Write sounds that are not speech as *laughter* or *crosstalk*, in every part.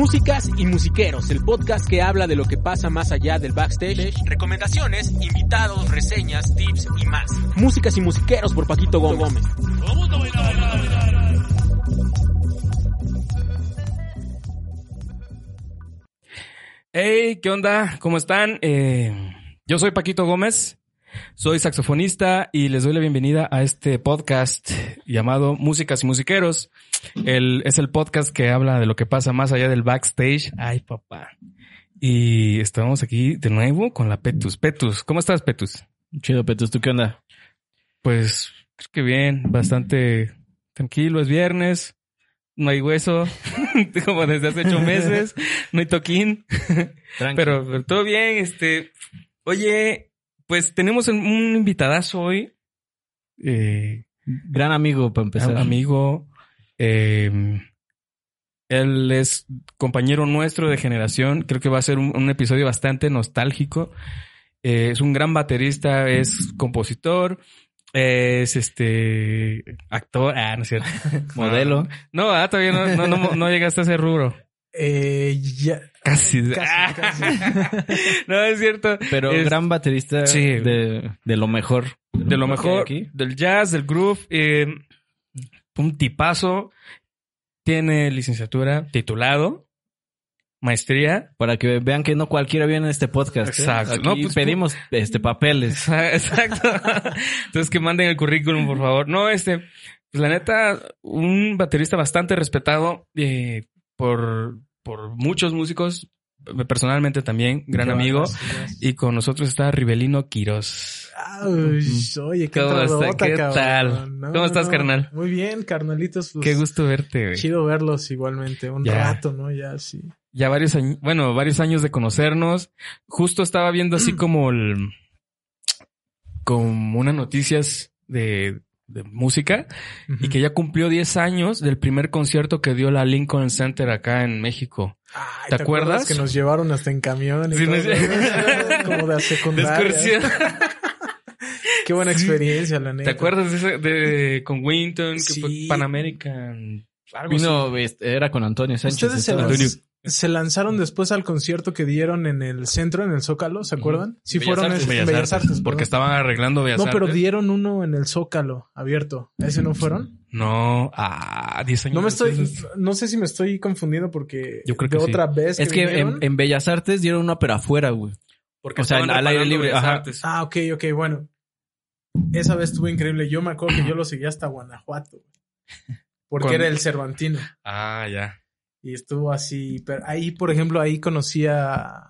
Músicas y Musiqueros, el podcast que habla de lo que pasa más allá del backstage, recomendaciones, invitados, reseñas, tips y más. Músicas y Musiqueros por Paquito Gómez. Hey, ¿qué onda? ¿Cómo están? Eh, yo soy Paquito Gómez, soy saxofonista y les doy la bienvenida a este podcast llamado Músicas y Musiqueros. El, es el podcast que habla de lo que pasa más allá del backstage. Ay, papá. Y estamos aquí de nuevo con la Petus. Petus, ¿cómo estás, Petus? Chido, Petus, ¿tú qué onda? Pues creo que bien, bastante tranquilo, es viernes, no hay hueso, *laughs* como desde hace ocho meses, no hay toquín, *laughs* pero, pero todo bien, este, oye, pues tenemos un invitadazo hoy, eh, Gran amigo, para empezar. amigo, eh, él es compañero nuestro de generación, creo que va a ser un, un episodio bastante nostálgico, Eh, es un gran baterista, es compositor, es este actor, ah, no es cierto. *laughs* Modelo. No, ah, todavía no, no, no, no llegaste a ese rubro. *laughs* Eh, ya. Casi. Casi, casi. *laughs* no, es cierto. Pero Es gran baterista Sí. de, de lo mejor. de lo mejor, aquí. del jazz, del groove, eh, un tipazo. Tiene licenciatura, titulado, maestría. Para que vean que no cualquiera viene en este podcast. ¿eh? Exacto. Aquí No, pues, pedimos este papeles. *laughs* Exacto. Entonces que manden el currículum, por favor. No, este, pues la neta, un baterista bastante respetado eh, por, por muchos músicos, personalmente también, gran amigo. Y con nosotros está Rivelino Quiroz. Ay, oye, qué ¿Cómo está? entradota, ¿Qué cabrón. tal? ¿Cómo estás, carnal? Muy bien, carnalitos. pues, Qué gusto verte, güey. Chido verlos igualmente. Un Ya. rato, ¿no? Ya, sí. Ya varios años, bueno, varios años de conocernos. Justo estaba viendo así como el, como unas noticias de, de música y que ya cumplió 10 años del primer concierto que dio la Lincoln Center acá en México. Ay, ¿te acuerdas? Que nos llevaron hasta en camión y Sí, todo, no sé. ¿no? *laughs* Como de secundaria. *laughs* Qué buena experiencia, la neta. ¿Te acuerdas de, ese- de con Winton, que Sí. fue Pan American? Algo así. Vino, este, era con Antonio Sánchez. Ustedes se. Se lanzaron después al concierto que dieron en el centro, en el Zócalo, ¿se acuerdan? Sí, Bellas fueron Artes, es- Bellas, Bellas Artes, Artes, porque estaban arreglando Bellas No, pero Artes. dieron uno en el Zócalo abierto. ¿Ese no fueron? No, ah, 10 años. No me estoy, no sé si me estoy confundiendo porque Yo creo de que sí. otra vez Es que en, en Bellas Artes dieron una pero afuera, güey. Porque o sea, al aire libre, ajá. Artes. Ah, ok, ok, bueno. Esa vez estuvo increíble. Yo me acuerdo que yo lo seguía hasta Guanajuato. Porque era el Cervantino. Ah, ya. Y estuvo así. Pero ahí, por ejemplo, ahí conocí a,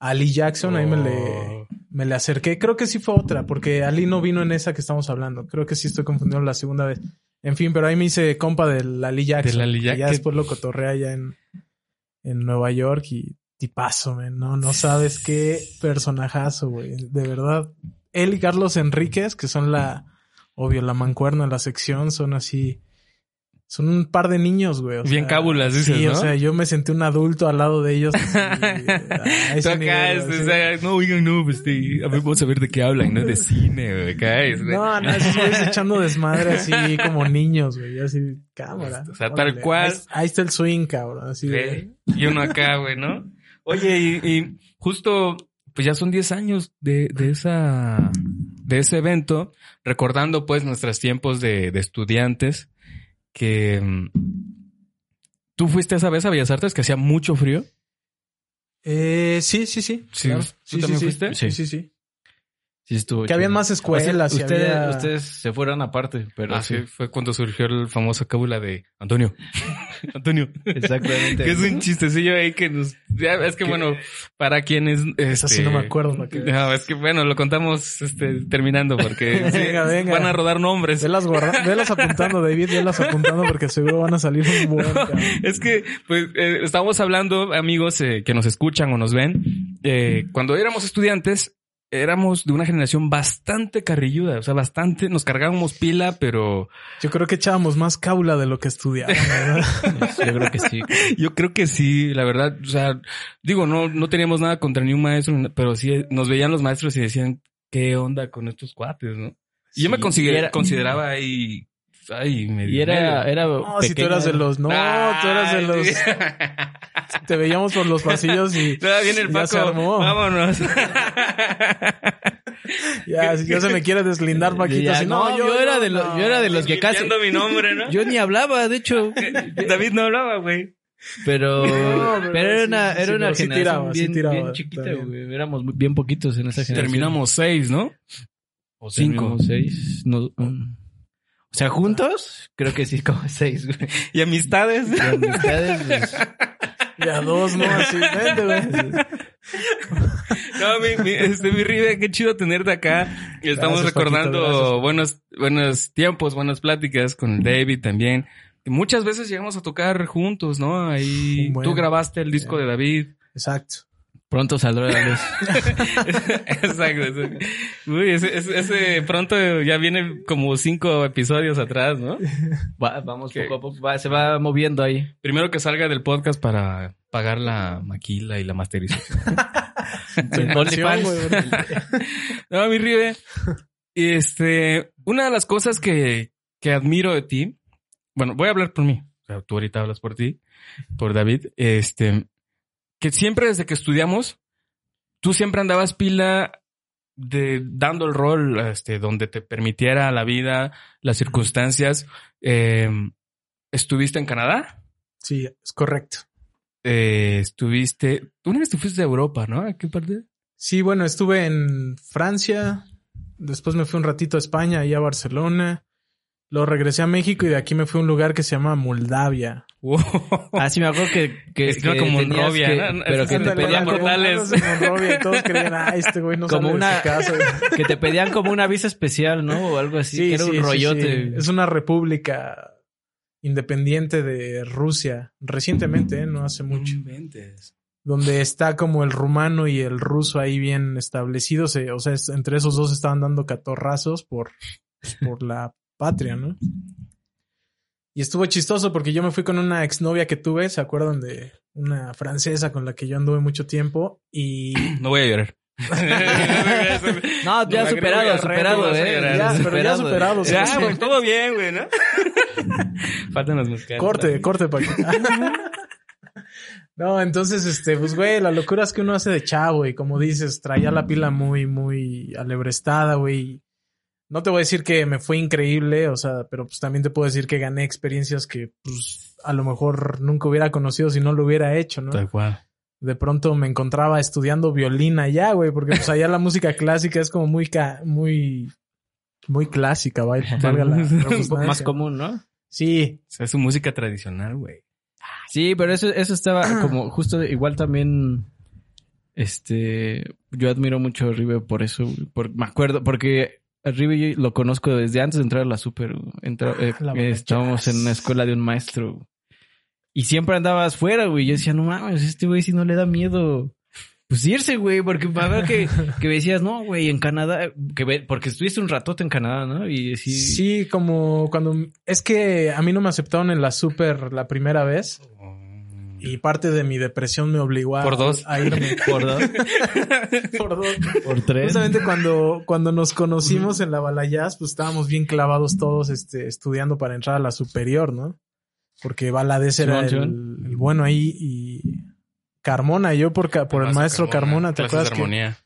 a Lee Jackson. Ahí me le, Oh. me le acerqué. Creo que sí fue otra, porque Ali no vino en esa que estamos hablando. Creo que sí estoy confundiendo la segunda vez. En fin, pero ahí me hice compa de la Lee Jackson. De la Lee que Ya después lo cotorré allá en, en Nueva York y tipazo, man. No, no sabes qué personajazo, güey. De verdad. Él y Carlos Enríquez, que son la, obvio, la mancuerna de la sección, son así. Son un par de niños, güey. o Bien sea, cábulas, dices, Sí, ¿no? o sea, yo me sentí un adulto al lado de ellos. así, *laughs* a ese nivel, así. o sea, no, oigan, no, pues, este, a ver, vamos a ver de qué hablan, ¿no? De cine, güey, este. No, no, esos güeyes echando desmadre así como niños, güey. Así, cámara. O sea, tal cual. Ahí, ahí está el swing, cabrón. Así de. Y uno acá, güey, ¿no? Oye, y, y justo, pues ya son 10 años de, de esa, de ese evento, recordando pues nuestros tiempos de, de estudiantes, que mm, tú fuiste esa vez a Bellas Artes que hacía mucho frío. Eh, sí, sí, sí. Sí, claro. ¿tú Sí, también sí, fuiste? Sí, sí, sí. Sí, estuvo Que chido. habían más escuelas O sea, ustedes, había- ustedes se fueron aparte, pero Así sí. fue cuando surgió el famoso cábula de Antonio. *laughs* Antonio. Exactamente. que es un chistecillo ahí que nos... ya, es que bueno, para quienes... Esa sí este, no me acuerdo. veas. No, es que bueno, lo contamos este, terminando porque *laughs* sí, Venga, van a rodar nombres. Velas, guarda- velas apuntando, David, velas apuntando porque seguro van a salir un buen. Es que, pues, eh, estamos hablando, amigos eh, que nos escuchan o nos ven, eh, cuando éramos estudiantes, éramos de una generación bastante carrilluda, o sea, bastante, nos cargábamos pila, pero Yo creo que echábamos más cábula de lo que estudiábamos, *laughs* ¿verdad? Yo creo que sí. yo creo que sí, la verdad, o sea, digo, no, no teníamos nada contra ni un maestro, pero sí nos veían los maestros y decían, ¿qué onda con estos cuates, no? Y yo me consideraba ahí, ay, medio. Y era, era No, si tú eras de los. No, tú eras de los. sí. *laughs* Te veíamos por los pasillos y. Ya viene el Ya Paco. se armó. Vámonos. *laughs* Ya, si ya se me quiere deslindar, *laughs* Paquito. Ya, si no, yo era de los- yo era de los que casi- mi nombre, ¿no? Yo ni hablaba, de hecho. David no hablaba, güey. Pero, No, pero pero era sí, una, sí, era una pero sí generación tiraba, sí bien, tiraba, bien chiquita, güey. Éramos bien poquitos en esa generación. Terminamos seis, ¿no? O cinco. Terminamos seis. no, um, o sea, juntos, creo que sí, como seis, güey. Y amistades. Y amistades, *laughs* pues, Ya dos, ¿no? Así, vente, güey. No, mi, mi, este, mi Ribe, qué chido tenerte acá. Y Estamos Gracias, recordando buenos, buenos tiempos, buenas pláticas con David también. Muchas veces llegamos a tocar juntos, ¿no? Ahí tú grabaste el disco de David. Exacto. Pronto saldrá la luz. *laughs* exacto, exacto. Uy, ese, ese, ese pronto ya viene como cinco episodios atrás, ¿no? Va- vamos ¿Qué? poco a poco, va- se va moviendo ahí. Primero que salga del podcast para pagar la maquila y la masterización. *laughs* *laughs* No, mi Rive. Y este, una de las cosas que, que admiro de ti, bueno, voy a hablar por mí. O sea, tú ahorita hablas por ti, por David. Este, que siempre desde que estudiamos, tú siempre andabas pila de dando el rol, este, donde te permitiera la vida, las circunstancias. Eh, estuviste en Canadá, Sí, es correcto. eh, estuviste, una vez tú fuiste a Europa, ¿no? ¿A qué parte? Sí, bueno, estuve en Francia. Después me fui un ratito a España, ahí a Barcelona. Luego regresé a México y de aquí me fui a un lugar que se llama Moldavia. Wow. Ah, sí, me acuerdo que, que, Es como tenías Monrovia, que- ¿no? pero que te pedían como- como, y todos creían, ah, este güey no Como sale una- de su casa. *laughs* que te pedían como una visa especial, ¿no? O algo así, que era un rollote. sí. Es una república independiente de Rusia. Recientemente, ¿eh? no hace mucho. Donde está como el rumano y el ruso ahí bien establecidos. eh, O sea, entre esos dos estaban dando catorrazos por, pues, por la patria, ¿no? Y estuvo chistoso porque yo me fui con una exnovia que tuve, ¿se acuerdan de una francesa con la que yo anduve mucho tiempo? Y No voy a llorar. No, ya No, superado, superado, eh. Ya, pero ya superado, Ya, sí. pues todo bien, güey, ¿no? *laughs* Faltan las musicales. Corte, corte, Paco. no, entonces, este, pues, güey, la locura es que uno hace de chavo y como dices, traía la pila muy, muy alebrestada, güey. No te voy a decir que me fue increíble, o sea, pero pues también te puedo decir que gané experiencias que, pues, a lo mejor nunca hubiera conocido si no lo hubiera hecho, ¿no? Tal cual. De pronto me encontraba estudiando violín allá, güey, porque pues allá la música *laughs* clásica es como muy, ca muy, muy clásica, vaya, valga la *laughs* Un poco redundancia. más común, ¿no? Sí, O sea, es su música tradicional, güey. Sí, pero eso, eso estaba *clears throat* como justo igual también. Este, yo admiro mucho a Rive por eso, güey, por, me acuerdo, porque a Rive yo lo conozco desde antes de entrar a la super. Entra- eh, La eh, estábamos en una escuela de un maestro y siempre andabas fuera, güey. Yo decía, no mames, este güey si no le da miedo. Pues irse, güey, porque para ver que, *laughs* que me decías, no, güey, en Canadá, que ve- porque estuviste un ratote en Canadá, ¿no? Y sí, Sí, como cuando... Es que a mí no me aceptaron en la super la primera vez y parte de mi depresión me obligó a, Por dos. a irme. *laughs* por dos, *laughs* Por dos. por tres. Justamente cuando, cuando nos conocimos en la Balayaz, pues estábamos bien clavados todos este, estudiando para entrar a la superior, ¿no? Porque Valadez era el, el bueno ahí y Carmona, yo por, ca- por el Maestro Carmona, ¿te clases acuerdas? de Que, armonía.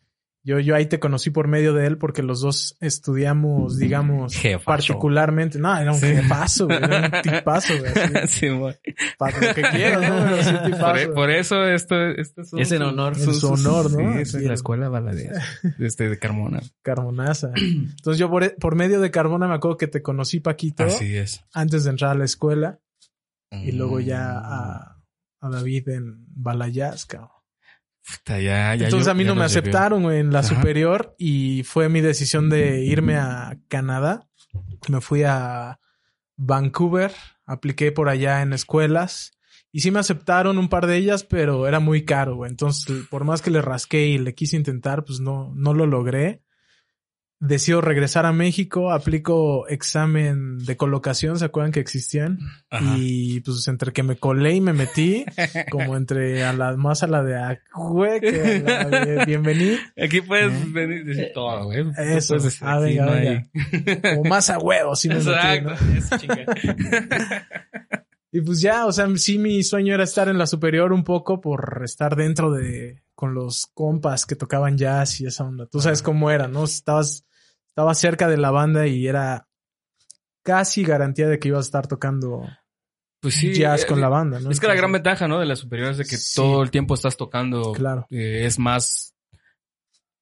Yo, yo ahí te conocí por medio de él porque los dos estudiamos, digamos, Jefazo. particularmente. No, era un Sí. jefazo, güey, era un *laughs* tipazo, güey. así, Sí, güey. para lo que quieras, ¿no? Pero sí, un por, eso esto, esto es, un- Es en honor. Su honor, ¿no? Sí, es en la es. escuela baladía este, de Carmona. Carbonaza. Entonces yo por, por medio de Carbona me acuerdo que te conocí, Paquito, Así es. antes de entrar a la escuela y luego ya Mm. a, a David en Balayas, cabrón. Puta, ya, ya Entonces yo- a mí no me aceptaron güey, en la Ajá. superior y fue mi decisión de irme a Canadá. Me fui a Vancouver, apliqué por allá en escuelas y sí me aceptaron un par de ellas, pero era muy caro, güey. Entonces, por más que le rasqué y le quise intentar, pues no, no lo logré. Decido regresar a México, aplico examen de colocación, ¿se acuerdan que existían? Ajá. Y pues entre que me colé y me metí, como entre a la más a la de que a la de bienvení, Aquí puedes venir y decir todo, güey. Eso. puedes decir, Ah, aquí venga, no hay- venga. como más a huevo, sí me metí, Exacto. ¿no? *laughs* Y pues ya, o sea, sí mi sueño era estar en la superior un poco por estar dentro de, con los compas que tocaban jazz y esa onda. Tú sabes cómo era, ¿no? Estabas, estabas cerca de la banda y era casi garantía de que ibas a estar tocando Pues sí. jazz eh, con la banda, ¿no? Es que la gran ventaja, ¿no? De la superior es de que Sí. todo el tiempo estás tocando. Claro. eh, es más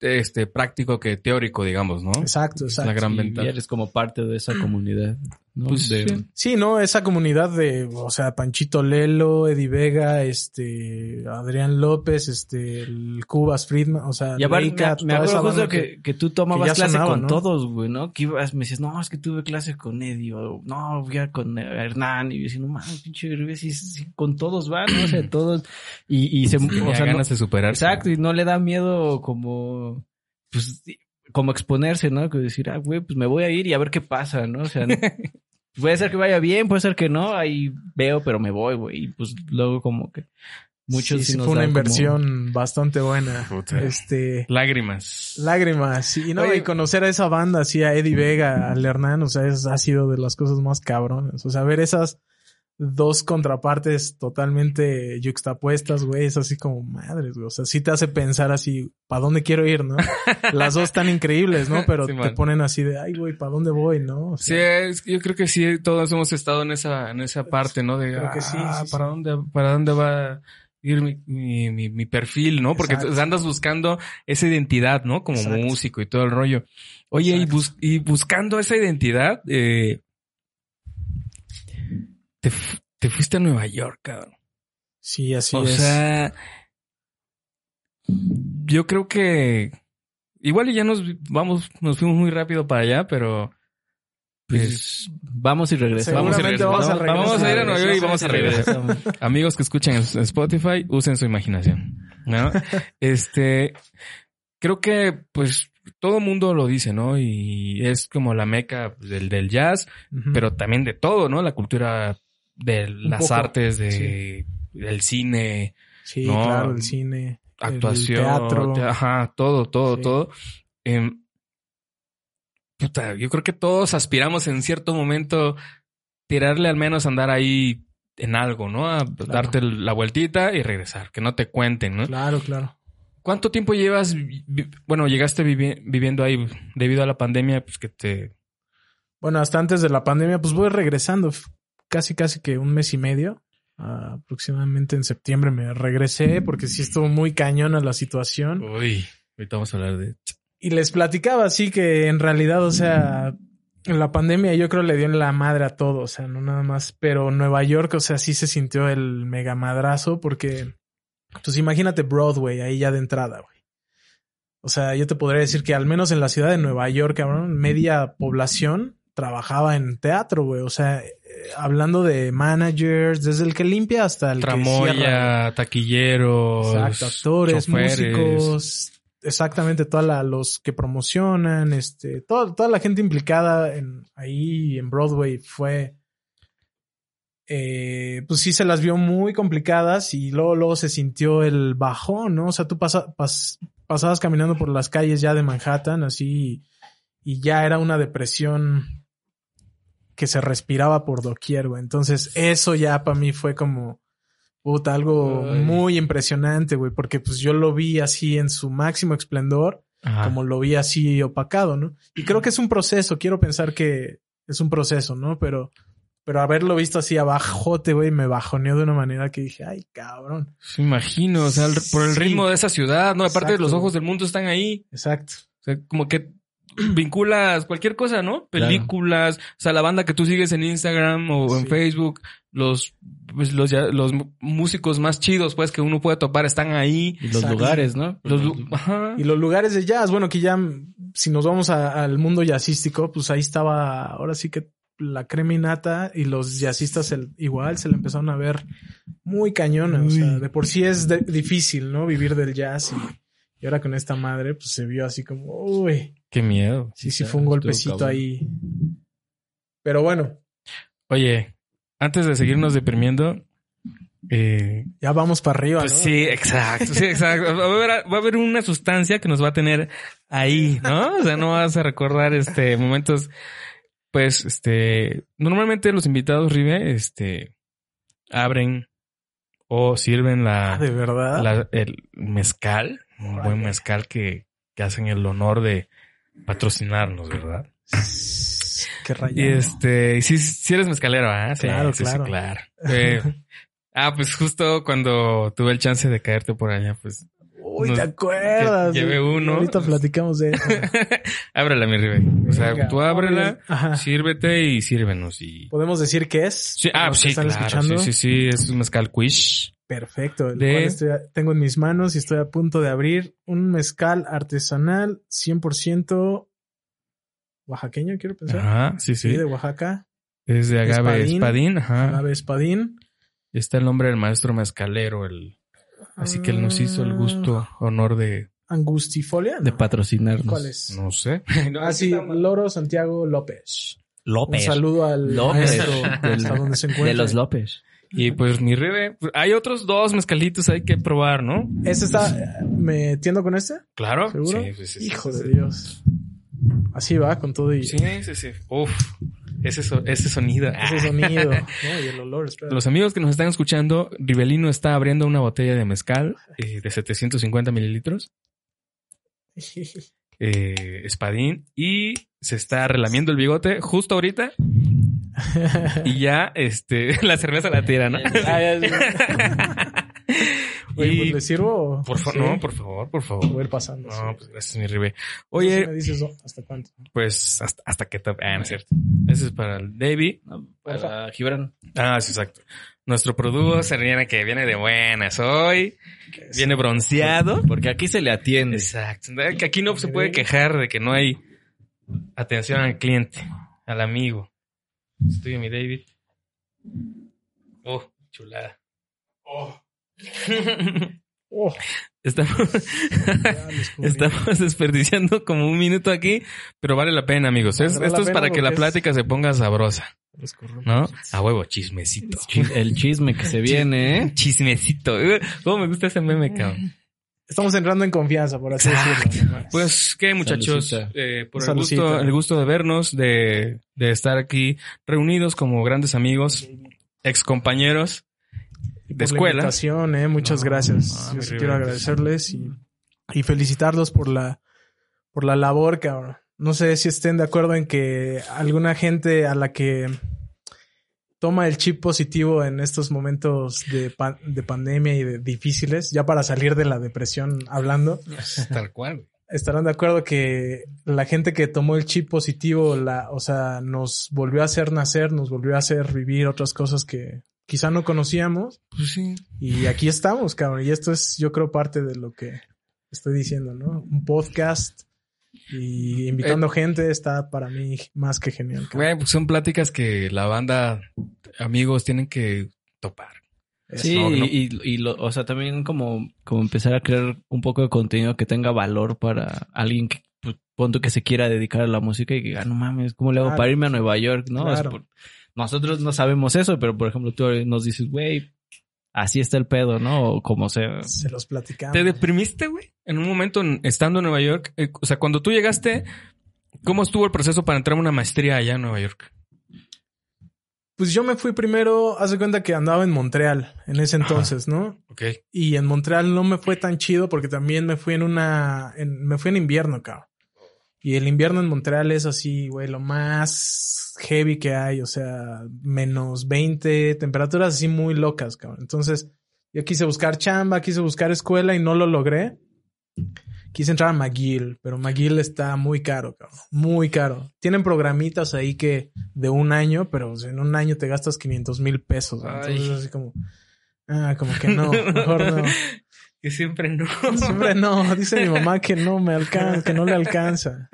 este práctico que teórico, digamos, ¿no? Exacto, Es exacto. la gran Y ventaja. eres como parte de esa comunidad. ¿No? Pues De- sí. Sí, ¿no? Esa comunidad de, o sea, Panchito Lelo, Eddie Vega, este, Adrián López, este, el Cubas Friedman, o sea, Y Leica, me, me acuerdo justo que, que tú tomabas que ya clase sonaba, con ¿no? todos, güey, ¿no? Que ibas, me decías, no, es que tuve clase con Eddie, o no, fui a con Hernán, y yo decía, no mames, pinche sí, sí, con todos van, ¿no? O sea, todos, y, y se, Tenía o sea, no- ganas de superarse. exacto, y no le da miedo como, pues, como exponerse, ¿no? Que decir, ah, güey, pues me voy a ir y a ver qué pasa, ¿no? O sea, puede ser que vaya bien, puede ser que no, ahí veo, pero me voy, güey, y pues luego como que muchos sí, sí sí nos fue una como- inversión bastante buena. Puta. Este, Lágrimas. lágrimas, sí, no, Oye. y conocer a esa banda, así a Eddie Vega, al Hernán, o sea, es, ha sido de las cosas más cabrones. O sea, ver esas dos contrapartes totalmente yuxtapuestas, güey, es así como madres, güey. O sea, sí te hace pensar así, ¿para dónde quiero ir, no? *laughs* Las dos están increíbles, ¿no? Pero Sí, te man. ponen así de, ay, güey, ¿para dónde voy, no? O Sí, sea, es que yo creo que sí, todos hemos estado en esa, en esa parte, ¿no? De, Creo que sí, ah, sí, ¿para sí. dónde, para dónde va a ir mi, mi, mi, mi perfil, ¿no? Porque Exacto. andas buscando esa identidad, ¿no? Como Exacto. músico y todo el rollo. Oye, y, bus- y buscando esa identidad, eh, te, fu- te fuiste a Nueva York, cabrón. sí, así o es. sea, yo creo que igual y ya nos vamos, nos fuimos muy rápido para allá, pero Pues vamos y regresamos. Vamos a vamos a regresar. Vamos a ir a. Nueva York y vamos a regresar. amigos que escuchan Spotify, usen su imaginación, ¿no? *laughs* este, creo que, pues, todo mundo lo dice, ¿no? Y es como la meca pues, del, del jazz, pero también de todo, ¿no? La cultura de las poco, artes, de, del cine, Sí, no, claro, el cine, actuación, el teatro. te- ajá, todo, todo, Sí. todo. Em, puta, yo creo que todos aspiramos en cierto momento tirarle al menos a andar ahí en algo, ¿no? A darte la vueltita y regresar, que no te cuenten, ¿no? Claro, claro. ¿Cuánto tiempo llevas, bueno, llegaste vivi- viviendo ahí debido a la pandemia, pues que te... Bueno, hasta antes de la pandemia, pues voy regresando. Casi, casi que un mes y medio. Aproximadamente en septiembre me regresé porque sí estuvo muy cañona la situación. Uy, ahorita vamos a hablar de... Y les platicaba así que en realidad, o sea, en la pandemia yo creo le dio en la madre a todo, o sea, no nada más, pero Nueva York, o sea, sí se sintió el mega madrazo porque, pues imagínate Broadway ahí ya de entrada, güey. O sea, yo te podría decir que al menos en la ciudad de Nueva York, cabrón, media población trabajaba en teatro, güey. O sea, hablando de managers, desde el que limpia hasta el que cierra, taquilleros, Exacto, actores, choferes. músicos, exactamente todos los que promocionan, este, toda, toda la gente implicada en, ahí en Broadway fue, eh, pues sí se las vio muy complicadas y luego, luego se sintió el bajón, ¿no? O sea, tú pasa- pas- pasabas caminando por las calles ya de Manhattan, así, y ya era una depresión que se respiraba por doquier, güey. Entonces, eso ya para mí fue como, puta, algo Ay. muy impresionante, güey, porque pues yo lo vi así en su máximo esplendor Ajá. como lo vi así opacado, ¿no? Y creo que es un proceso, quiero pensar que es un proceso, ¿no? Pero, pero haberlo visto así abajote, güey, me bajoneó de una manera que dije, ay, cabrón. Me imagino, o sea, el- por el Sí. ritmo de esa ciudad, ¿no? Aparte Exacto. los ojos del mundo están ahí. Exacto. O sea, como que *clears throat* vinculas cualquier cosa, ¿no? Claro. Películas, o sea, la banda que tú sigues en Instagram o en. Facebook, los, pues, los, ya- los músicos más chidos, pues, que uno puede topar están ahí. Y los Exacto. lugares, ¿no? Los, ajá. Y los lugares de jazz, bueno, que ya, si nos vamos a- al mundo jazzístico, pues ahí estaba, ahora sí que la creminata y los jazzistas el- igual se le empezaron a ver muy cañona. O sea, de por sí es de- difícil, ¿no? Vivir del jazz y, y ahora con esta madre, pues se vio así como, uy, Qué miedo. sí, sí fue un golpecito cabrón. ahí. Pero bueno, Oye, antes de seguirnos deprimiendo, eh, ya vamos para arriba, Pues ¿no? sí, exacto, sí, exacto. Va a, haber, va a haber una sustancia que nos va a tener ahí, ¿no? O sea, no vas a recordar este momentos, pues, este, normalmente los invitados Rive, este, abren o sirven la, Ah, De verdad. la- el mezcal, un buen mezcal que, que hacen el honor de patrocinarnos, ¿verdad? *laughs* Qué Y rayado. este, y sí, sí eres mezcalero, ¿ah? Sí, Claro, sí, sí, claro. claro. Eh, *laughs* ah, pues justo cuando tuve el chance de caerte por allá, pues Uy, ¿te acuerdas? llevé uno. Ahorita platicamos de eso. *laughs* ábrela, mi Ribe. O sea, Venga, tú ábrela, sírvete y sírvenos. Y... ¿Podemos decir qué es? Sí, ah, sí, están claro. escuchando. Sí, sí, sí, es un mezcal quiche. Perfecto. El De- cual estoy a- tengo en mis manos y estoy a punto de abrir un mezcal artesanal 100% oaxaqueño, quiero pensar. Ajá, sí, Sí, sí. de Oaxaca. Es de agave Espadín. espadín, ajá. Agave espadín. Está el nombre del maestro mezcalero, el... Así que él nos hizo el gusto, honor de... Angustifolia. ¿no? De patrocinarnos. ¿Cuál es? No sé. *laughs* Ah, sí, Loro Santiago López. López. Un saludo al López. maestro *laughs* Del- hasta donde se encuentra. De los López. Y pues mi Ribe, hay otros dos mezcalitos hay que probar, ¿no? ¿Ese está metiendo con este? Claro. ¿Seguro? Sí, sí, sí, sí, Hijo sí, de sí. Dios. Así va con todo y Sí, sí, sí. Uf, ese, so- ese sonido. *laughs* ese sonido. ¿no? Y el olor. espera. Los amigos que nos están escuchando, Rivelino está abriendo una botella de mezcal eh, de 750 mililitros, *laughs* eh, espadín, y se está relamiendo el bigote justo ahorita *laughs* y ya este la cerveza la tira, ¿no? Oye, Y- pues, ¿le sirvo? por favor, Sí. no, por favor, por favor. Voy a ir pasando. No, sí. pues gracias, mi Ribe. Si Oye, me dices. ¿hasta cuánto? pues hasta, hasta que te... Ah, no es cierto. Ese es para el Davey. Para Gibran. Ah, sí, exacto. Nuestro producer viene que viene de buenas hoy. Viene bronceado. Porque aquí se le atiende. Exacto. Que aquí no se puede quejar de que no hay atención al cliente, al amigo. Estoy mi David. Oh, chulada. Oh, Estamos, lo *laughs* descubrí. estamos desperdiciando como un minuto aquí, pero vale la pena, amigos. Es- esto es para que la es- plática se ponga sabrosa. ¿no? A huevo, chismecito. Chi- El chisme que se viene, ¿eh? *laughs* Chismecito. ¿Cómo me gusta ese meme, cabrón? Estamos entrando en confianza, por así Exacto. decirlo. Pues qué muchachos. Eh, por el gusto, el gusto de vernos, de, de estar aquí reunidos como grandes amigos, ex compañeros de la escuela. eh, muchas No, gracias. no, Yo mi sí Rivera, quiero agradecerles y, y felicitarlos por la, por la labor, cabrón. No sé si estén de acuerdo en que alguna gente a la que toma el chip positivo en estos momentos de, pa- de pandemia y de difíciles, ya para salir de la depresión hablando, *laughs* Tal cual. estarán de acuerdo que la gente que tomó el chip positivo, la, o sea, nos volvió a hacer nacer, nos volvió a hacer vivir otras cosas que quizá no conocíamos. Pues sí. Y aquí estamos, cabrón. Y esto es, yo creo, parte de lo que estoy diciendo, ¿no? Un podcast y invitando gente está para mí más que genial. cabrón. Güey, pues son pláticas que la banda, amigos, tienen que topar. Sí, No, no. y, y lo, o sea, también como, como empezar a crear un poco de contenido que tenga valor para alguien que, pues, pon tú que se quiera dedicar a la música y que, ah, no mames, ¿cómo le hago Claro. para irme a Nueva York? No, Es Claro. por- nosotros no sabemos eso, pero por ejemplo, tú nos dices, güey, así está el pedo, ¿no? O como sea. Se los platicamos. ¿Te deprimiste, güey? En un momento en- estando en Nueva York. Eh, o sea, cuando tú llegaste, ¿cómo estuvo el proceso para entrar a una maestría allá en Nueva York? Pues yo me fui primero, haz de cuenta que andaba en Montreal en ese entonces, ¿no? Ok. Y en Montreal no me fue tan chido porque también me fui en una, en- me fui en invierno, cabrón. Y el invierno en Montreal es así, güey, lo más heavy que hay, o sea, menos 20, temperaturas así muy locas, cabrón. Entonces, yo quise buscar chamba, quise buscar escuela y no lo logré. Quise entrar a McGill, pero McGill está muy caro, cabrón. Muy caro. Tienen programitas ahí que de un año, pero sea, en un año te gastas 500 mil pesos. Entonces, así como, ah, como que no, *laughs* mejor no. Que siempre no. Siempre no, dice mi mamá que no me alcanza, que no le alcanza.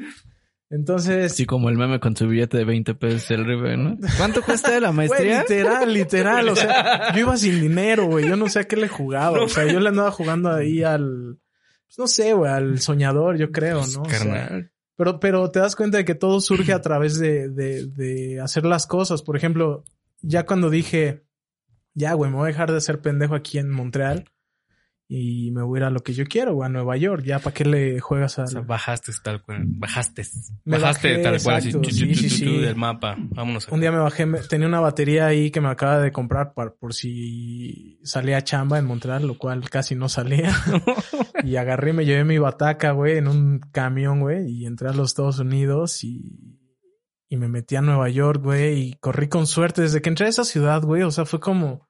Entonces, Así como el meme con su billete de 20 pesos el River, ¿no? ¿Cuánto cuesta la güey, maestría? literal, literal, o sea, yo iba sin dinero, güey, yo no sé a qué le jugaba, o sea, yo le andaba jugando ahí al, pues, no sé, güey, al soñador, yo creo, ¿no? O sea, Carnal. pero, pero te das cuenta de que todo surge a través de, de, de hacer las cosas. Por ejemplo, ya cuando dije, ya, güey, me voy a dejar de hacer pendejo aquí en Montreal y me voy a ir a lo que yo quiero, güey, a Nueva York. Ya, ¿para qué le juegas a O sea, bajaste tal cual. Bajaste. Me bajaste bajé, tal cual. así, exacto. Sí, sí, sí. del mapa. Vámonos. Un día me bajé, me- tenía una batería ahí que me acaba de comprar para, por si salía chamba en Montreal, lo cual casi no salía. *laughs* y agarré me llevé mi bataca, güey, en un camión, güey, y entré a los Estados Unidos y, y me metí a Nueva York, güey, y corrí con suerte. Desde que entré a esa ciudad, güey, o sea, fue como,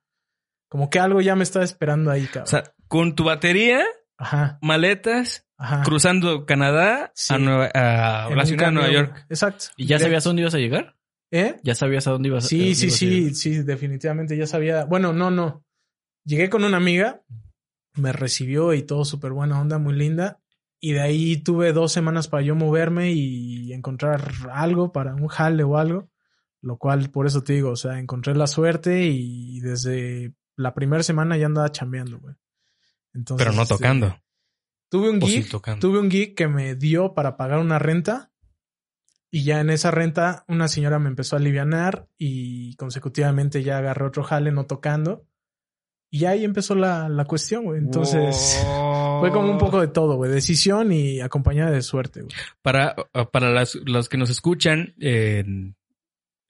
como que algo ya me estaba esperando ahí, cabrón. O sea, con tu batería, ajá, maletas, ajá. cruzando Canadá Sí. a, Nueva, a la ciudad de Nueva. York. Exacto. ¿Y ya sabías a dónde ibas a llegar? ¿Eh? ¿Ya sabías a dónde ibas a Sí, dónde sí, ibas a sí, llegar? sí, definitivamente ya sabía. Bueno, no, no. Llegué con una amiga, me recibió y todo súper buena onda, muy linda. Y de ahí tuve dos semanas para yo moverme y encontrar algo para un jale o algo. Lo cual, por eso te digo, o sea, encontré la suerte y desde la primera semana ya andaba chambeando, güey. Entonces, Pero no este, tocando. Tuve un tocando. tuve un gig que me dio para pagar una renta y ya en esa renta una señora me empezó a alivianar y consecutivamente ya agarré otro jale no tocando y ahí empezó la, la cuestión, güey. Entonces *laughs* fue como un poco de todo, güey, decisión y acompañada de suerte, güey. Para, para las, los que nos escuchan eh,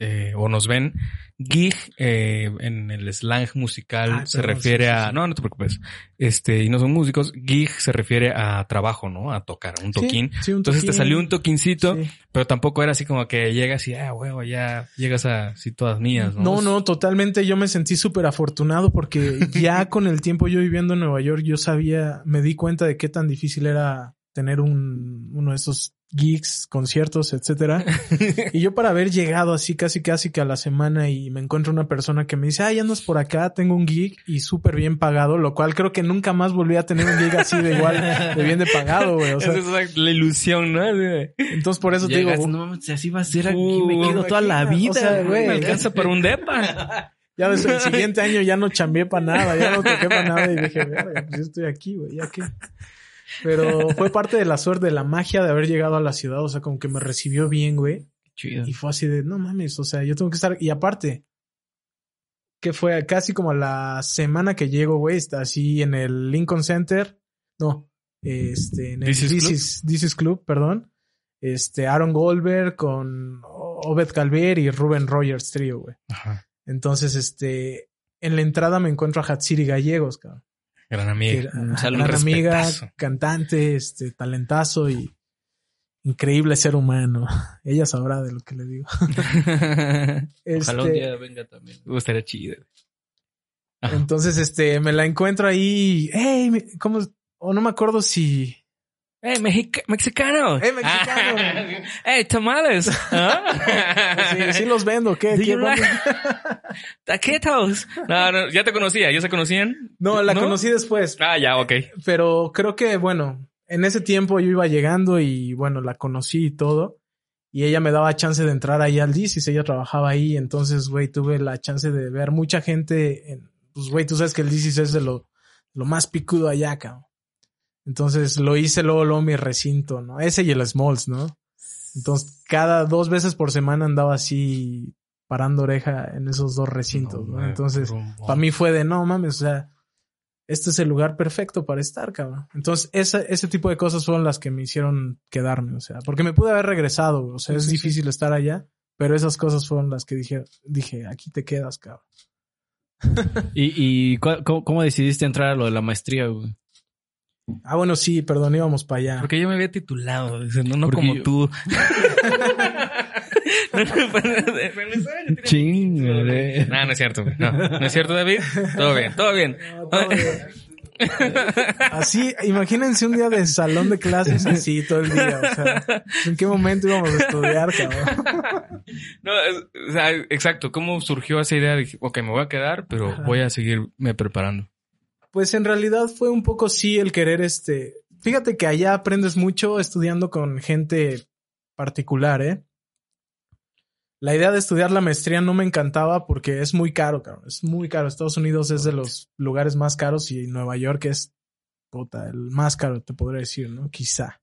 eh, o nos ven, gig eh, en el slang musical Ah, se refiere sí, sí, a... sí. No, no te preocupes. Este, y no son músicos. Gig se refiere a trabajo, ¿no? A tocar, un toquín. Un Entonces te toquín. salió un toquincito, pero tampoco era así como que llegas y, ah, huevo, ya llegas a así todas mías, ¿no? No, no, totalmente. Yo me sentí súper afortunado porque *laughs* ya con el tiempo yo viviendo en Nueva York, yo sabía, me di cuenta de qué tan difícil era tener un, uno de esos gigs, conciertos, etcétera. *laughs* y yo para haber llegado así casi casi que a la semana y me encuentro una persona que me dice, ay, andas por acá, tengo un gig y súper bien pagado, lo cual creo que nunca más volví a tener un gig así de igual, de bien de pagado, güey. O sea, Esa es la ilusión, ¿no? Entonces por eso te digo, no mames, así va a ser aquí, Uh, me quedo toda la vida, o sea, güey. me alcanza para un depa. Ya desde el siguiente *laughs* año ya no chambeé para nada, ya no toqué para nada y dije, verga, pues yo estoy aquí, güey, ya qué. Pero fue parte de la suerte, de la magia de haber llegado a la ciudad, o sea, como que me recibió bien, güey. Chido. Y fue así de, no mames, o sea, yo tengo que estar. Y aparte, que fue casi como la semana que llego, güey, está así en el Lincoln Center. No, este, en el This is This Club. is- This is Club, perdón. Este, Aaron Goldberg con Obed Calver y Ruben Rogers trío, güey. Ajá. Entonces, este, en la entrada me encuentro a Hatsiri Gallegos, cabrón. Gran amiga. gran amiga, cantante, este, talentazo y increíble ser humano. *laughs* Ella sabrá de lo que le digo. *laughs* Ojalá un Este, día venga también. Uh, estaría chido. Ajá. entonces, este, me la encuentro ahí. Hey, me- ¿cómo? O no me acuerdo si. ¡Eh, mexica- mexicano! ¡Eh, mexicano! *laughs* ¡Eh, tamales! ¿Ah? *laughs* Sí, sí los vendo, ¿qué? ¿Qué? like- *laughs* Taquitos. No, no, ya te conocía, ya se conocían. No, la conocí después. Ah, ya, ok. Pero creo que, bueno, en ese tiempo yo iba llegando y, bueno, la conocí y todo. Y ella me daba chance de entrar ahí al DICIS, ella trabajaba ahí, entonces, güey, tuve la chance de ver mucha gente, en, pues, güey, tú sabes que el DICIS es de lo, lo más picudo allá, cabrón. Entonces lo hice luego, luego mi recinto, ¿no? Ese y el Smalls, ¿no? Entonces, cada dos veces por semana andaba así parando oreja en esos dos recintos, ¿no? Entonces, para mí fue de no mames, o sea, este es el lugar perfecto para estar, cabrón. Entonces, esa, ese tipo de cosas fueron las que me hicieron quedarme, o sea, porque me pude haber regresado, o sea, es difícil estar allá, Pero esas cosas fueron las que dije, dije, aquí te quedas, cabrón. *laughs* ¿Y, y cómo, cómo decidiste entrar a lo de la maestría, güey? Ah, bueno, sí, perdón, íbamos para allá. Porque yo me había titulado, no, no como yo- tú. No, no, pero- Chingale. No, no es cierto. No, no es cierto, David. Todo bien, todo bien. No, todo bien. Así, imagínense un día de salón de clases así todo el día. O sea, ¿en qué momento íbamos a estudiar, cabrón? No, o sea, exacto. ¿Cómo surgió esa idea? Dije, ok, me voy a quedar, pero voy a seguirme preparando. Pues en realidad fue un poco sí el querer este. Fíjate que allá aprendes mucho estudiando con gente particular, ¿eh? La idea de estudiar la maestría no me encantaba porque es muy caro, cabrón. Es muy caro. Estados Unidos es de los lugares más caros y Nueva York es, puta, el más caro, te podría decir, ¿no? Quizá.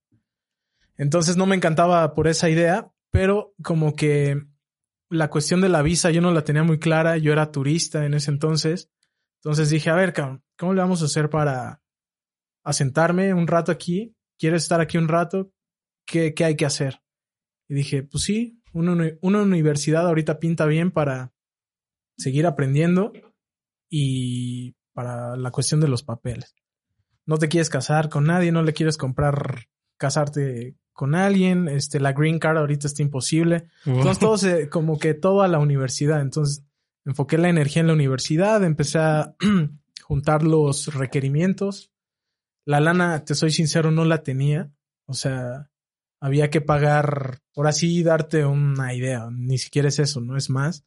Entonces no me encantaba por esa idea, pero como que la cuestión de la visa yo no la tenía muy clara. Yo era turista en ese entonces. Entonces dije, a ver, cabrón, ¿cómo le vamos a hacer para asentarme un rato aquí? ¿Quieres estar aquí un rato? ¿Qué, qué hay que hacer? Y dije, pues sí, una, una universidad ahorita pinta bien para seguir aprendiendo y para la cuestión de los papeles. No te quieres casar con nadie, no le quieres comprar, casarte con alguien, este, la green card ahorita está imposible. Entonces todo se, como que todo a la universidad. Entonces enfoqué la energía en la universidad, empecé a *clears throat* juntar los requerimientos. La lana, te soy sincero, no la tenía. O sea, había que pagar, por así darte una idea, ni siquiera es eso, no es más.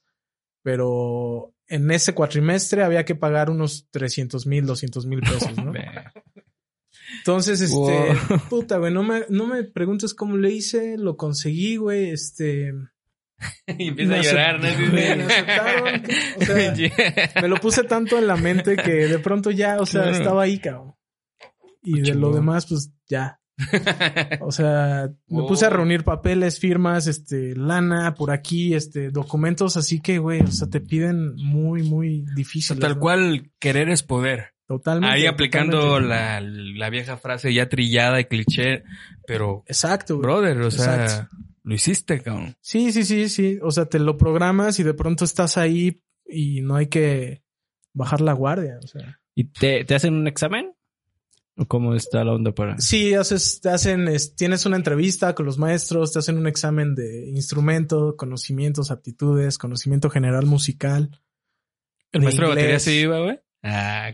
Pero en ese cuatrimestre había que pagar unos 300 mil, 200 mil pesos, ¿no? *laughs* Entonces, este, Wow. puta, güey, no me, no me preguntes cómo le hice, lo conseguí, güey, este, *laughs* y empieza me a llorar, ¿no? acep- me aceptaron, *laughs* o sea, *laughs* me lo puse tanto en la mente que de pronto ya, o sea, Claro. estaba ahí, cabrón. Y de lo demás, pues ya. O sea, me puse a Oh. reunir papeles, firmas, este, lana por aquí, este, documentos, así que, güey, o sea, te piden muy, muy difícil. Tal cual, querer es poder. Totalmente. Ahí aplicando totalmente. la, la vieja frase ya trillada y cliché, pero, Exacto, brother, o sea, Exacto. Lo hiciste, cabrón. Sí, sí, sí, sí. O sea, te lo programas y de pronto estás ahí y no hay que bajar la guardia. O sea, ¿Y te, te hacen un examen? ¿O cómo está la onda para...? sí, haces, te hacen, es- tienes una entrevista con los maestros, te hacen un examen de instrumento, conocimientos, aptitudes, conocimiento general musical. ¿El De maestro de batería inglés. se iba, güey? Ah,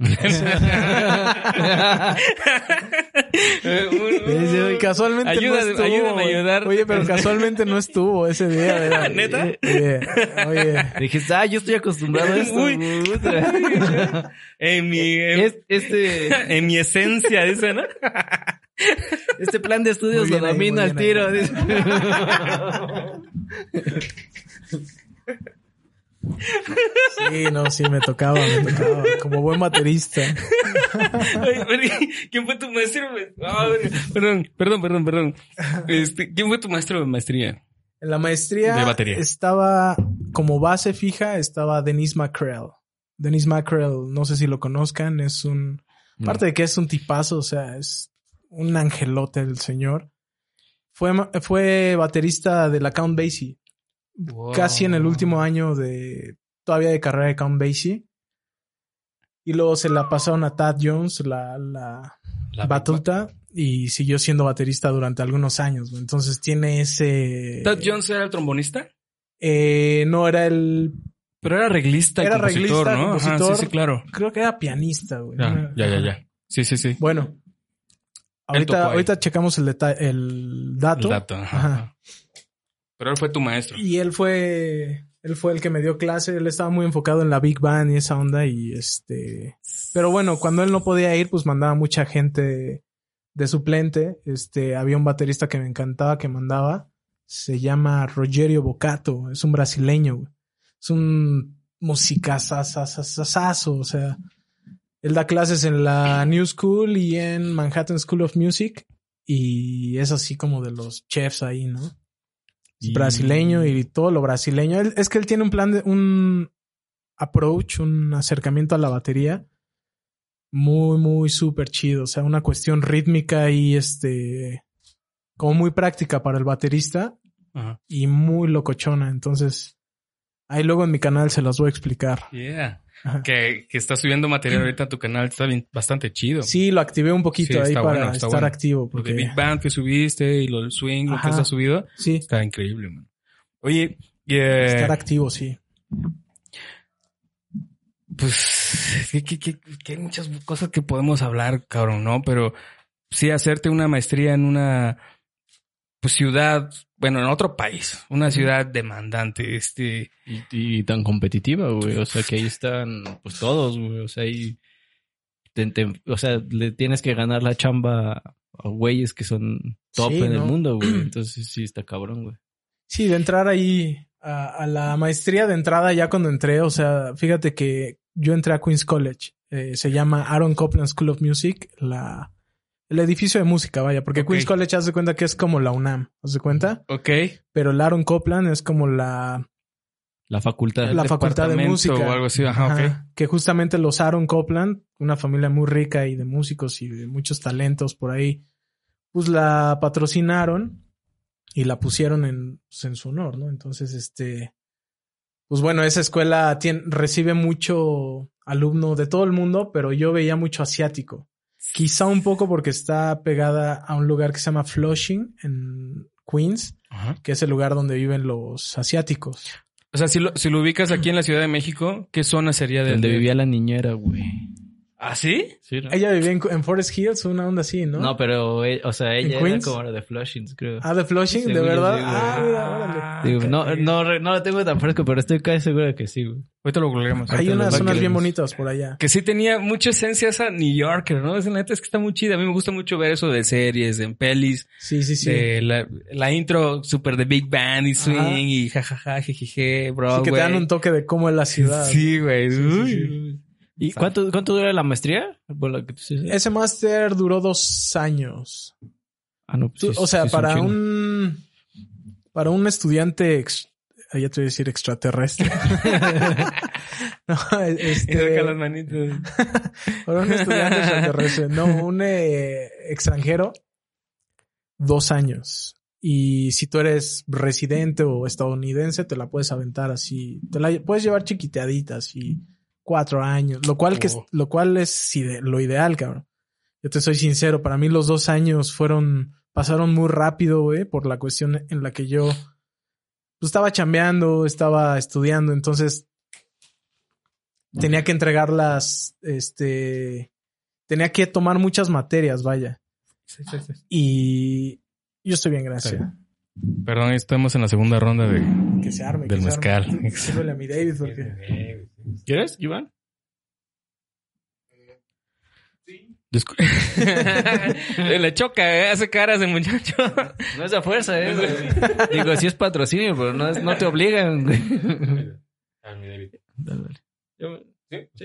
casualmente Ayuda- no estuvo. ayúdame a ayudar. Oye, pero casualmente no estuvo ese día. *laughs* ¿verdad? ¿Neta? Oye, oye. Dijiste, ah, yo estoy acostumbrado a esto. Uy. *laughs* en mi, en, Es- este, *laughs* en mi esencia, dice, ¿no? este plan de estudios lo muy al tiro. Sí, no, sí, me tocaba, me tocaba. Como buen baterista. ¿Quién fue tu maestro? Ah, perdón, perdón, perdón, perdón. Este, ¿Quién fue tu maestro de maestría? En la maestría De batería. estaba como base fija, estaba Denise McCrell. Denise McCrell, no sé si lo conozcan, es un... No. Aparte de que es un tipazo, o sea, es un angelote el señor. Fue, fue baterista de la Count Basie. Casi en el último año de... Todavía de carrera de Count Basie. Y luego se la pasaron a Tad Jones, la, la, La batuta, y siguió siendo baterista durante algunos años. Entonces tiene ese... ¿Tad Jones era el trombonista? Eh, no, era el. Pero era arreglista y Era compositor, arreglista, ¿no? Ajá, sí, sí, claro. Creo que era pianista, güey. Ya, ya, ya, ya. Sí, sí, sí. Bueno. Ahorita, ahorita checamos el, deta- el dato. El dato, ajá. Ajá. Pero él fue tu maestro. Y él fue. Él fue el que me dio clase. Él estaba muy enfocado en la Big Band y esa onda. Y este. Pero bueno, cuando él no podía ir, pues mandaba mucha gente de suplente. Este, había un baterista que me encantaba que mandaba. Se llama Rogerio Bocato. Es un brasileño. Es un musicazazazazazo. O sea, él da clases en la New School y en Manhattan School of Music. Y es así como de los chefs ahí, ¿no? Y- brasileño y todo lo brasileño. Él- es que él tiene un plan de un approach, un acercamiento a la batería muy, muy súper chido. O sea, una cuestión rítmica y este, como muy práctica para el baterista. Ajá. y muy locochona. Entonces, ahí luego en mi canal se las voy a explicar. Yeah. Que, que estás subiendo material *clears throat* ahorita a tu canal. Está bien- bastante chido. Sí, lo activé un poquito Sí, ahí está para bueno, está estar bueno. activo. Lo de Porque, Big Band que subiste y lo del swing, lo que has subido. sí, Está increíble, man. Oye, eh, estar activo, sí. pues que, que- que- que hay muchas cosas que podemos hablar, cabrón, ¿no? Pero sí hacerte una maestría en una pues, ciudad, bueno, en otro país, una ciudad demandante, este, Y, y tan competitiva, güey. O sea, que ahí están, pues todos, güey. O sea, ahí. te- te- o sea, le tienes que ganar la chamba a güeyes que son top Sí, en el mundo, güey. *clears throat* Entonces sí está cabrón, güey. Sí, de entrar ahí a, a la maestría de entrada ya cuando entré, o sea, fíjate que yo entré a Queens College. eh, se llama Aaron Copland School of Music, la, el edificio de música, vaya, porque. Queens College haz de cuenta que es como la UNAM, ¿haz de cuenta? ok, Pero el Aaron Copland es como la, La facultad. la facultad de música. o algo así, ajá, Que justamente los Aaron Copland, una familia muy rica y de músicos y de muchos talentos por ahí, pues la patrocinaron y la pusieron en, pues, en su honor, ¿no? Entonces, este, pues bueno, esa escuela tien- recibe mucho alumno de todo el mundo, pero yo veía mucho asiático. Quizá un poco porque está pegada a un lugar que se llama Flushing en Queens, Ajá. que es el lugar donde viven los asiáticos. O sea, si lo, si lo ubicas aquí en la Ciudad de México, ¿qué zona sería de Donde de- vivía la niñera, güey. ¿Ah, sí? Sí, ¿no? Ella vivía en, en Forest Hills, una onda así, ¿no? ¿no? pero, eh, o sea, ella era Queens? como la de Flushing, creo. Ah, de Flushing, Según de verdad. ah, mira, órale. Digo, no, no, no la tengo tan fresco, pero estoy casi seguro de que sí, güey. Ahorita lo googleamos. Hay unas zonas bien bonitas por allá. Que sí tenía mucha esencia esa New Yorker, ¿no? Esa neta es que está muy chida. A mí me gusta mucho ver eso de series, en pelis, Sí, sí, sí. de la, la intro súper de Big Band y swing Ajá. y jajaja, jejeje, bro. Sí, que te dan un toque de cómo es la ciudad. Sí, güey. Sí, sí, ¿Y cuánto, cuánto dura la maestría? Ese máster duró dos años. Ah, no, pues Tú- sí, o sea, sí para un para un estudiante ex- ya te voy a decir extraterrestre. *laughs* no, este, las manitas. *laughs* para un estudiante extraterrestre, no, un eh, extranjero, dos años. Y si tú eres residente o estadounidense, te la puedes aventar así. Te la puedes llevar chiquiteadita, así, cuatro años. Lo cual, que es, Oh. lo cual es ide- lo ideal, cabrón. Yo te soy sincero, para mí los dos años fueron, pasaron muy rápido, güey, por la cuestión en la que yo pues, estaba chambeando, estaba estudiando, entonces tenía que entregarlas, este, tenía que tomar muchas materias, vaya. Y yo estoy bien, gracias. Perdón, estamos en la segunda ronda de... Que se arme. Del que se mezcal. *laughs* arme. Sírvele a mi David porque... ¿Quieres, Iván? Discu- *laughs* Le choca, ¿eh? hace caras el muchacho. No es a fuerza, eh. Digo, sí es patrocinio, pero no, es- no te obligan, güey. Dale, dale. Yo- sí.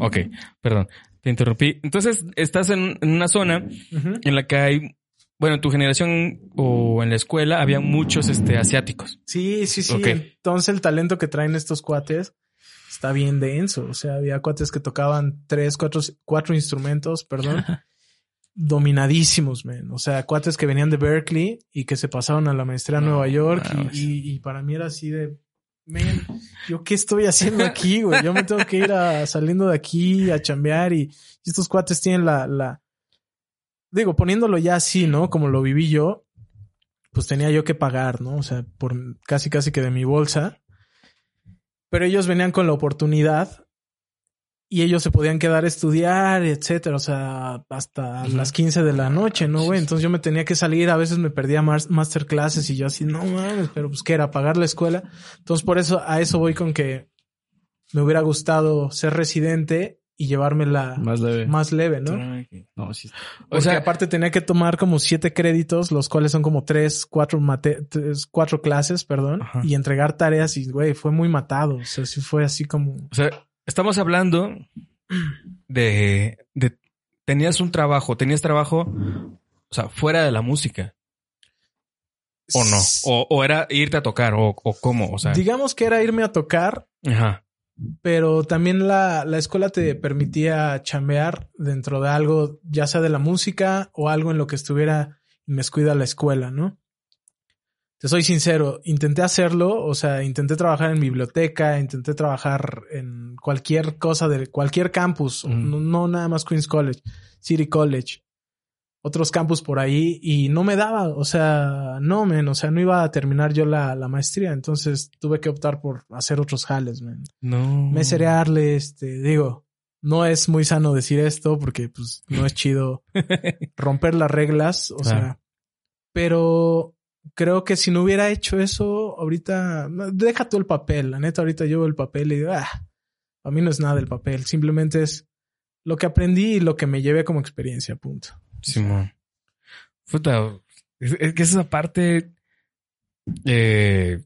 Ok, perdón, te interrumpí. Entonces, estás en, en una zona en la que hay, bueno, en tu generación o en la escuela había muchos este, asiáticos. Sí, sí, sí. Entonces el talento que traen estos cuates está bien denso. O sea, había cuates que tocaban tres, cuatro, cuatro instrumentos, perdón. dominadísimos, men. O sea, cuates que venían de Berkeley y que se pasaron a la maestría a No Nueva York. y- mames. Y, y para mí era así de, men, ¿yo qué estoy haciendo aquí, güey? Yo me tengo que ir a, saliendo de aquí a chambear y, y estos cuates tienen la, la, digo, poniéndolo ya así, ¿no? Como lo viví yo, pues tenía yo que pagar, ¿no? O sea, por casi, casi que de mi bolsa. Pero ellos venían con la oportunidad y ellos se podían quedar a estudiar, etcétera, o sea, hasta las 15 de la noche, ¿no, güey? Entonces yo me tenía que salir, a veces me perdía mas- masterclasses y yo así, no mames, pero pues qué era, pagar la escuela. Entonces por eso, a eso voy con que me hubiera gustado ser residente y llevármela Más leve. más leve, ¿no? No, sí. O Porque sea, aparte tenía que tomar como siete créditos, los cuales son como tres, cuatro, mate tres, cuatro clases, perdón, Ajá. y entregar tareas y, güey, fue muy matado. O sea, sí fue así como... o sea, estamos hablando de, de, tenías un trabajo, tenías trabajo, o sea, fuera de la música, o no, o, o era irte a tocar, o, o cómo, o sea, Digamos que era irme a tocar, ajá, pero también la, la escuela te permitía chambear dentro de algo, ya sea de la música o algo en lo que estuviera inmiscuida la escuela, ¿no? te soy sincero, intenté hacerlo, o sea, intenté trabajar en biblioteca, intenté trabajar en cualquier cosa de cualquier campus, no nada más Queens College, City College, otros campus por ahí y no me daba, o sea, no, men, o sea, no iba a terminar yo la, la maestría, entonces tuve que optar por hacer otros jales, men. No. Meserearle, este, digo, no es muy sano decir esto porque pues no es chido *laughs* romper las reglas, o sea, pero creo que si no hubiera hecho eso, ahorita, deja tú el papel, la neta, ahorita yo el papel y digo, ah, a mí no es nada el papel, simplemente es lo que aprendí y lo que me llevé como experiencia, punto. Simón. Puta, es, que esa parte, eh,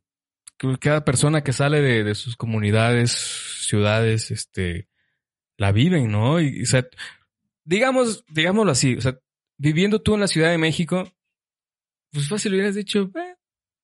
cada persona que sale de, de sus comunidades, ciudades, este, la viven, ¿no? Y, o sea, digamos, digámoslo así, o sea, viviendo tú en la Ciudad de México, pues fácil hubieras dicho, eh,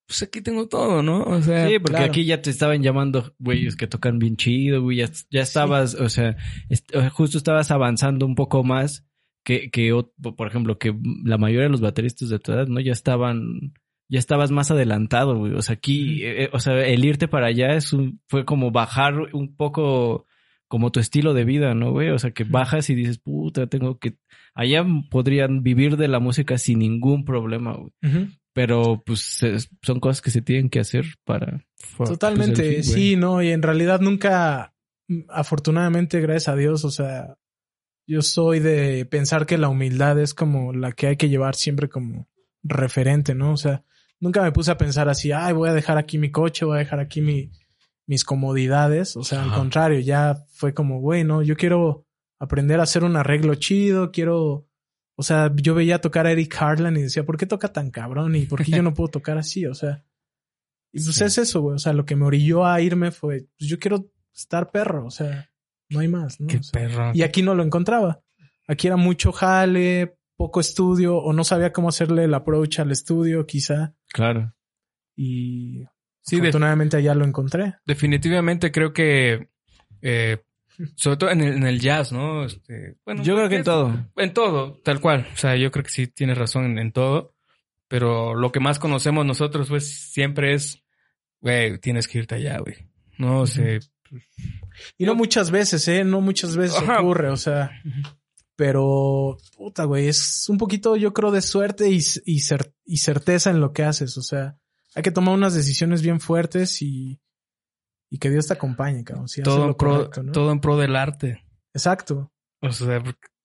pues aquí tengo todo, ¿no? O sea, Sí, porque claro. aquí ya te estaban llamando güeyes que tocan bien chido, güey. Ya, ya estabas, o sea, est- o- justo estabas avanzando un poco más que, que, por ejemplo, que la mayoría de los bateristas de tu edad, ¿no? Ya estaban, ya estabas más adelantado, güey. O sea, aquí, eh, o sea, el irte para allá es un, fue como bajar un poco como tu estilo de vida, ¿no, güey? O sea, que bajas y dices, puta, tengo que... Allá podrían vivir de la música sin ningún problema, güey. Pero, pues, es- son cosas que se tienen que hacer para... Totalmente, pues, fin, sí, no, y en realidad nunca, mm, afortunadamente, gracias a Dios, o sea, yo soy de pensar que la humildad es como la que hay que llevar siempre como referente, ¿no? O sea, nunca me puse a pensar así, ay, voy a dejar aquí mi coche, voy a dejar aquí mi, mis comodidades, o sea, al contrario, ya fue como, güey, no, yo quiero aprender a hacer un arreglo chido, quiero, o sea, yo veía tocar a Eric Harlan y decía, ¿por qué toca tan cabrón? ¿Y por qué yo no puedo tocar así? O sea, y pues Sí. es eso, güey. O sea, lo que me orilló a irme fue, pues yo quiero estar perro, o sea, no hay más, ¿no? Qué O sea, perro. y aquí no lo encontraba. Aquí era mucho jale, poco estudio, o no sabía cómo hacerle el approach al estudio, quizá. Claro. Y Sí, afortunadamente allá lo encontré. definitivamente creo que, eh, *laughs* sobre todo en el, en el jazz, ¿no? Este, bueno, Yo creo que en todo. En todo, tal cual. O sea, yo creo que sí tienes razón en, en todo. Pero lo que más conocemos nosotros, pues, siempre es, güey, tienes que irte allá, güey. No o sea, Y no muchas veces, ¿eh? No muchas veces Ajá. ocurre, o sea. Pero, puta, güey, es un poquito, yo creo, de suerte y, y, cer- y certeza en lo que haces. O sea, hay que tomar unas decisiones bien fuertes y, y que Dios te acompañe, cabrón. Si todo, lo en pro, correcto, ¿no? todo en pro del arte. Exacto. O sea,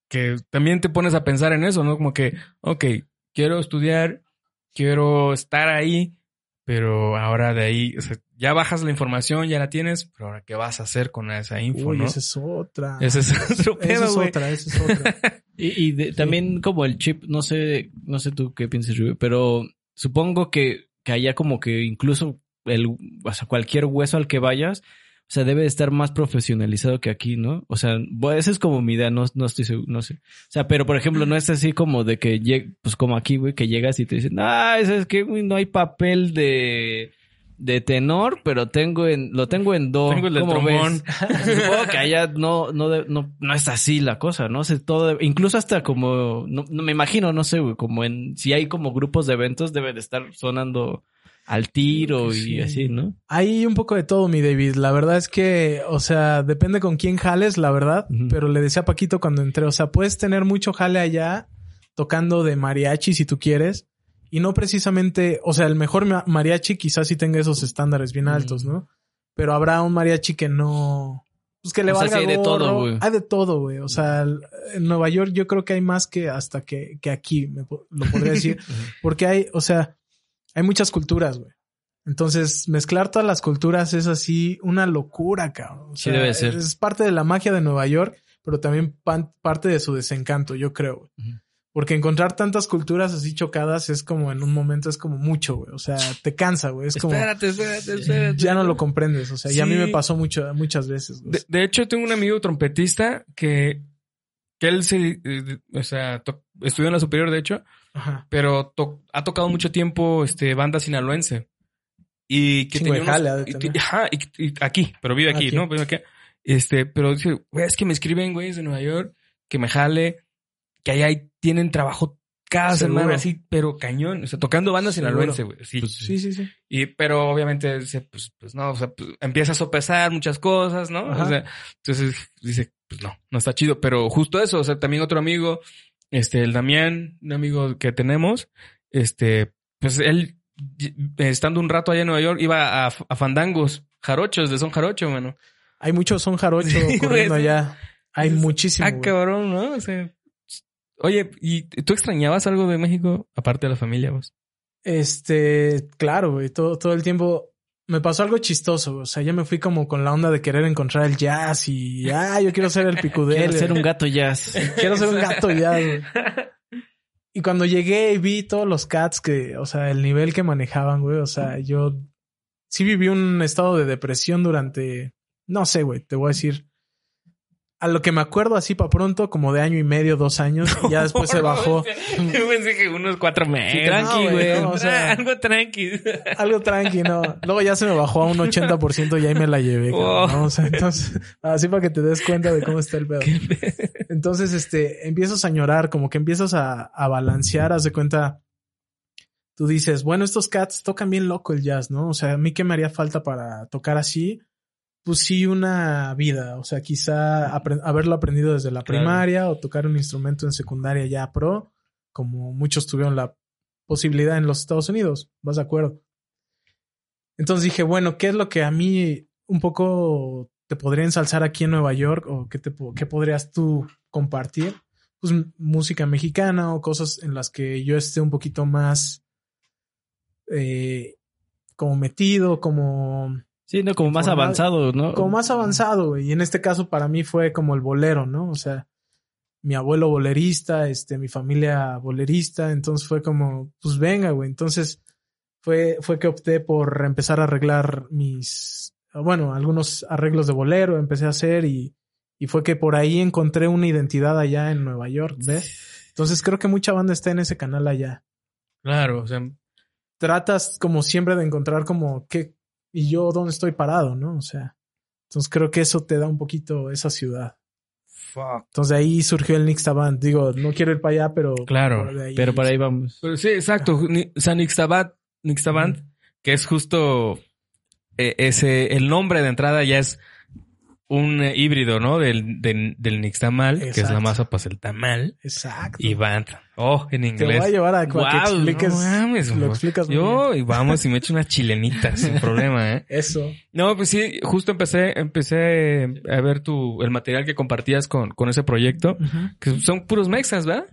que también te pones a pensar en eso, ¿no? Como que, ok, quiero estudiar, quiero estar ahí, pero ahora de ahí, o sea, ya bajas la información, ya la tienes, pero ahora, ¿qué vas a hacer con esa info, Uy, no? esa es otra. Ese es otro Esa pedo, es güey. otra, esa es otra. *laughs* Y, y de- también como el chip, no sé, no sé tú qué piensas, Rubio, pero supongo que, que allá como que incluso el, o sea, cualquier hueso al que vayas, o sea, debe de estar más profesionalizado que aquí, ¿no? O sea, bueno, esa es como mi idea, no, no estoy seguro, no sé. O sea, pero por ejemplo, no es así como de que lleg- pues como aquí, güey, que llegas y te dicen, ah, eso es que güey, no hay papel de, de tenor, pero tengo en, lo tengo en do. Tengo el del ¿Cómo trombón. *laughs* Supongo que allá no, no, no, no es así la cosa, ¿no? sé todo, incluso hasta como, no, no me imagino, no sé, güey, como en, si hay como grupos de eventos, debe de estar sonando al tiro y Sí. así, ¿no? Hay un poco de todo, mi David. La verdad es que, o sea, depende con quién jales, la verdad. Pero le decía a Paquito cuando entré, o sea, puedes tener mucho jale allá tocando de mariachi si tú quieres. Y no precisamente, o sea, el mejor ma- mariachi quizás sí tenga esos estándares bien altos, ¿no? Pero habrá un mariachi que no... Pues que le O sea, valga sí hay de todo, güey. Hay de todo, güey. O sea, en Nueva York yo creo que hay más que hasta que, que aquí, me lo podría decir. *laughs* Porque hay, o sea, hay muchas culturas, güey. Entonces, mezclar todas las culturas es así una locura, cabrón. O Sí sea, debe ser. Es parte de la magia de Nueva York, pero también pan- parte de su desencanto, yo creo. Porque encontrar tantas culturas así chocadas es como en un momento es como mucho, güey. O sea, te cansa, güey. Es como Espérate, espérate, espérate. ya no lo comprendes. O sea, y a mí Sí. me pasó mucho, muchas veces. güey. De, de hecho, tengo un amigo trompetista que, que él se, eh, o sea, to- estudió en la superior, de hecho, Ajá. pero to- ha tocado mucho tiempo este banda sinaloense. Y que tenía unos- y- ajá, y- y aquí, pero vive aquí, Aquí. ¿no? Vive aquí. Este, pero dice, güey, es que me escriben, güeyes de Nueva York, que me jale, que allá tienen trabajo cada Seguro. semana así, pero cañón, o sea, tocando bandas Seguro. sinaloense, güey. Sí. Sí, sí, sí. Y, pero obviamente dice, pues, pues no, o sea, pues, empieza a sopesar muchas cosas, ¿no? Ajá. O sea, entonces dice, pues no, no está chido. Pero justo eso, o sea, también otro amigo, este, el Damián, un amigo que tenemos, este, pues él, estando un rato allá en Nueva York, iba a, a fandangos, jarochos, de son jarocho, mano. Hay muchos son jarocho *laughs* Sí, corriendo güey. allá. Hay Es- muchísimo. Ah, güey. cabrón, ¿no? O sea, oye, ¿y tú extrañabas algo de México aparte de la familia, vos? Este, claro, güey, todo, todo el tiempo me pasó algo chistoso. O sea, yo me fui como con la onda de querer encontrar el jazz y, ah, yo quiero ser el picudel. Quiero ser un gato jazz. *laughs* Quiero ser un gato jazz, güey. Y cuando llegué y vi todos los cats que, o sea, el nivel que manejaban, güey, o sea, yo sí viví un estado de depresión durante, no sé, güey, te voy a decir, a lo que me acuerdo así para pronto, como de año y medio, dos años, y ya *laughs* después se bajó. Yo pensé que unos cuatro meses. tranqui, güey, no, o sea- *laughs* algo tranqui. Algo tranqui, ¿no? Luego ya se me bajó a un 80% y ahí me la llevé. *laughs* O sea, entonces, así para que te des cuenta de cómo está el pedo. Entonces, este, empiezas a llorar, como que empiezas a, a balancear, haz de cuenta. Tú dices, bueno, estos cats tocan bien loco el jazz, ¿no? O sea, a mí qué me haría falta para tocar así. Pues sí, una vida. O sea, quizá haberlo aprendido desde la Claro. primaria o tocar un instrumento en secundaria ya pro, como muchos tuvieron la posibilidad en los Estados Unidos. ¿Vas de acuerdo? Entonces dije, bueno, ¿qué es lo que a mí un poco te podría ensalzar aquí en Nueva York? ¿O qué, te, qué podrías tú compartir? Pues música mexicana o cosas en las que yo esté un poquito más eh, como metido, como, Sí, no, como más avanzado, ¿no? como más avanzado. güey. Y en este caso para mí fue como el bolero, ¿no? O sea, mi abuelo bolerista, este, mi familia bolerista. Entonces fue como, pues venga, güey. Entonces fue, fue que opté por empezar a arreglar mis, bueno, algunos arreglos de bolero, empecé a hacer y, y fue que por ahí encontré una identidad allá en Nueva York, ¿ves? Entonces creo que mucha banda está en ese canal allá. Claro, o sea, Tratas como siempre de encontrar como qué, y yo dónde estoy parado, ¿no? O sea, entonces creo que eso te da un poquito esa ciudad. fuck. Entonces de ahí surgió el Nixta Band. Digo, no quiero ir para allá, pero... Claro, por de ahí- Pero por ahí vamos. Pero sí, exacto. O sea, Nixtabat, Nixtaband, que es justo eh, ese, el nombre de entrada ya es un eh, híbrido, ¿no? Del, del, del Nixtamal, que es la masa para el tamal, Exacto. y band. Oh, en Te voy inglés. a llevar a, a que expliques... no mames, lo explicas muy Yo, y vamos y me echo una chilenita *laughs* sin problema, ¿eh? Eso. No, pues sí, justo empecé, empecé a ver tu, el material que compartías con, con ese proyecto, que son puros mexas, ¿verdad?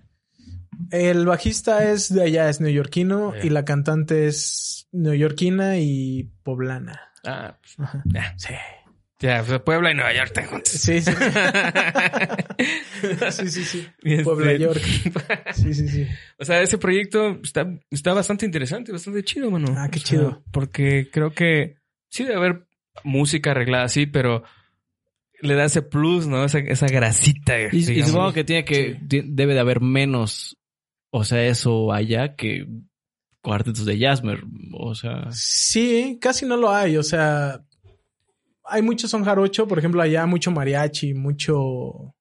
El bajista es de allá, es neoyorquino, y la cantante es neoyorquina y poblana. Ah, Ajá. ya, Sí. Ya, pues Puebla y Nueva York están juntos. Sí, sí. *laughs* sí, sí, sí. Y este- Puebla, York. *laughs* Sí, sí, sí. O sea, ese proyecto está, está bastante interesante, bastante chido, mano. Ah, qué O sea, chido. porque creo que sí debe haber música arreglada así, pero le da ese plus, ¿no? Esa, esa grasita. Y, y supongo que tiene que, debe de haber menos, o sea, eso allá que cuartetos de Jasmer. O sea, Sí, casi no lo hay. O sea, hay muchos son jarocho, por ejemplo, allá mucho mariachi, mucho.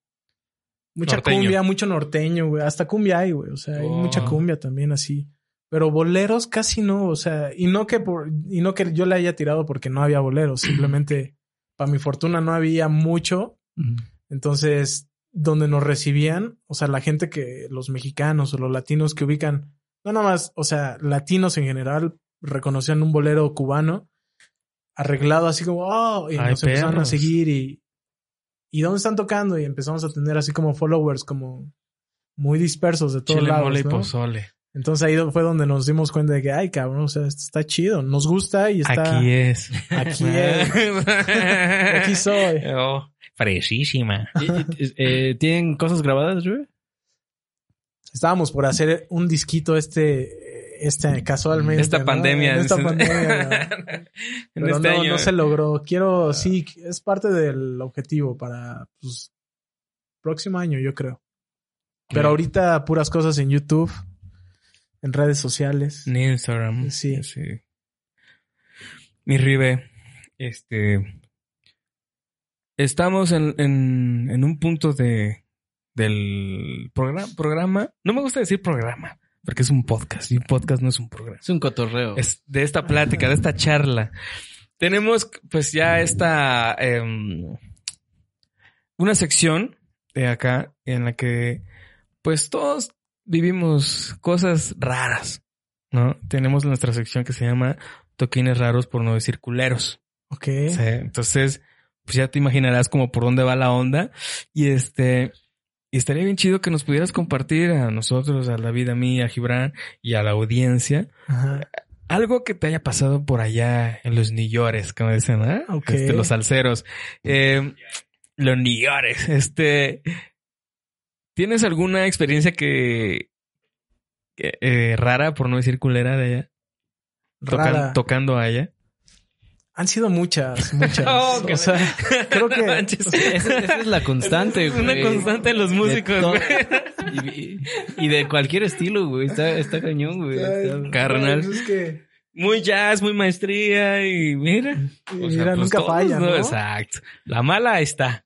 Mucha Norteño. cumbia, mucho norteño, güey. Hasta cumbia hay, güey. O sea, hay Oh. mucha cumbia también así. Pero boleros casi no, o sea, y no que por, y no que yo le haya tirado porque no había boleros, *clears throat* simplemente para mi fortuna no había mucho. Entonces, donde nos recibían, o sea, la gente que, los mexicanos o los latinos que ubican, no nada más, o sea, latinos en general, reconocían un bolero cubano arreglado así como, oh, y Ay, nos empezaron a perros. seguir y, ¿y dónde están tocando? Y empezamos a tener así como followers como muy dispersos de todos Chile, lados. mole y ¿no? pozole. Entonces ahí fue donde nos dimos cuenta de que, ay, cabrón, o sea, esto está chido, nos gusta y está... Aquí es. Aquí es. *laughs* Aquí soy. Oh, fresísima. ¿Y- y- eh, ¿Tienen cosas grabadas, güey? Estábamos por hacer un disquito este, este casualmente. Esta ¿no? pandemia. En esta pandemia. ¿no? *laughs* Pero este no, año. no se logró. Quiero, sí, es parte del objetivo para, pues, próximo año, yo creo. Pero ahorita puras cosas en YouTube, en redes sociales. En Instagram. Sí. Mi Ribe, este. Estamos en, en, en un punto de del programa, programa. No me gusta decir programa. Porque es un podcast y un podcast no es un programa. Es un cotorreo. Es de esta plática, de esta charla. Tenemos pues ya esta em, una sección de acá en la que pues todos vivimos cosas raras, ¿no? Tenemos nuestra sección que se llama toquines raros por no decir culeros. Ok. Sí, entonces, pues ya te imaginarás como por dónde va la onda. Y este, y estaría bien chido que nos pudieras compartir a nosotros, a David, a mí, a Gibran y a la audiencia, Ajá. algo que te haya pasado por allá en los Nillores, como dicen, ¿ah? Ok. Este, los salseros. Eh, los Nillores, este, ¿tienes alguna experiencia que, que, eh, rara, por no decir culera de allá? Tocan- Rara. tocando allá. Han sido muchas, *laughs* muchas. Oh, que o sea, creo que Manches. Esa, esa es la constante, Es güey. una constante en los De músicos, to- güey. Y, y de cualquier estilo, güey. Está, está cañón, güey. Está- Carnal. pues es que Muy jazz, muy maestría y mira. y O sea, mira, pues nunca todos, falla, ¿no? Exacto. La mala está.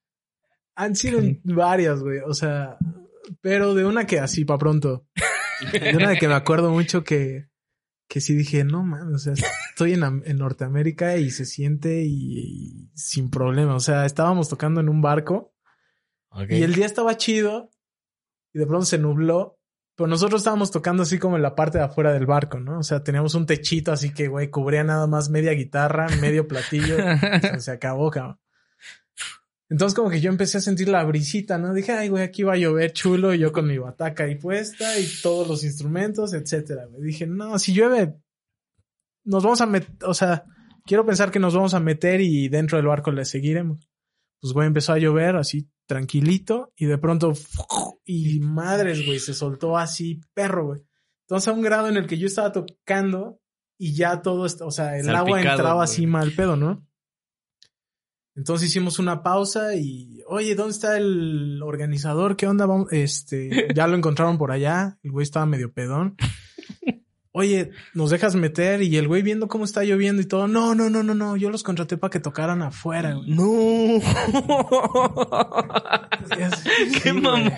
Han sido varias, güey. O sea, pero de una que así para pronto. De una que me acuerdo mucho que, que sí dije, no mames, o sea, estoy en, en Norteamérica y se siente y, y sin problema. O sea, estábamos tocando en un barco y el día estaba chido y de pronto se nubló. Pero nosotros estábamos tocando así como en la parte de afuera del barco, ¿no? O sea, teníamos un techito así que, güey, cubría nada más media guitarra, medio platillo. O sea, se acabó, cabrón. Entonces como que yo empecé a sentir la brisita, ¿no? Dije, ay, güey, aquí va a llover chulo, y yo con mi bataca ahí puesta y todos los instrumentos, etcétera. güey. Dije, no, si llueve, nos vamos a meter, o sea, quiero pensar que nos vamos a meter y dentro del barco le seguiremos. Pues, güey, empezó a llover así tranquilito y de pronto, y madres, güey, se soltó así, perro, güey. Entonces a un grado en el que yo estaba tocando y ya todo, esto, o sea, el agua entraba güey. así mal pedo, ¿no? Entonces hicimos una pausa y, oye, ¿dónde está el organizador? ¿Qué onda? Vamos, este, ya lo encontraron por allá. El güey estaba medio pedón. Oye, ¿nos dejas meter? Y el güey viendo cómo está lloviendo y todo. No, no, no, no, no. Yo los contraté para que tocaran afuera, güey. No. Sí, *laughs* Qué mamón.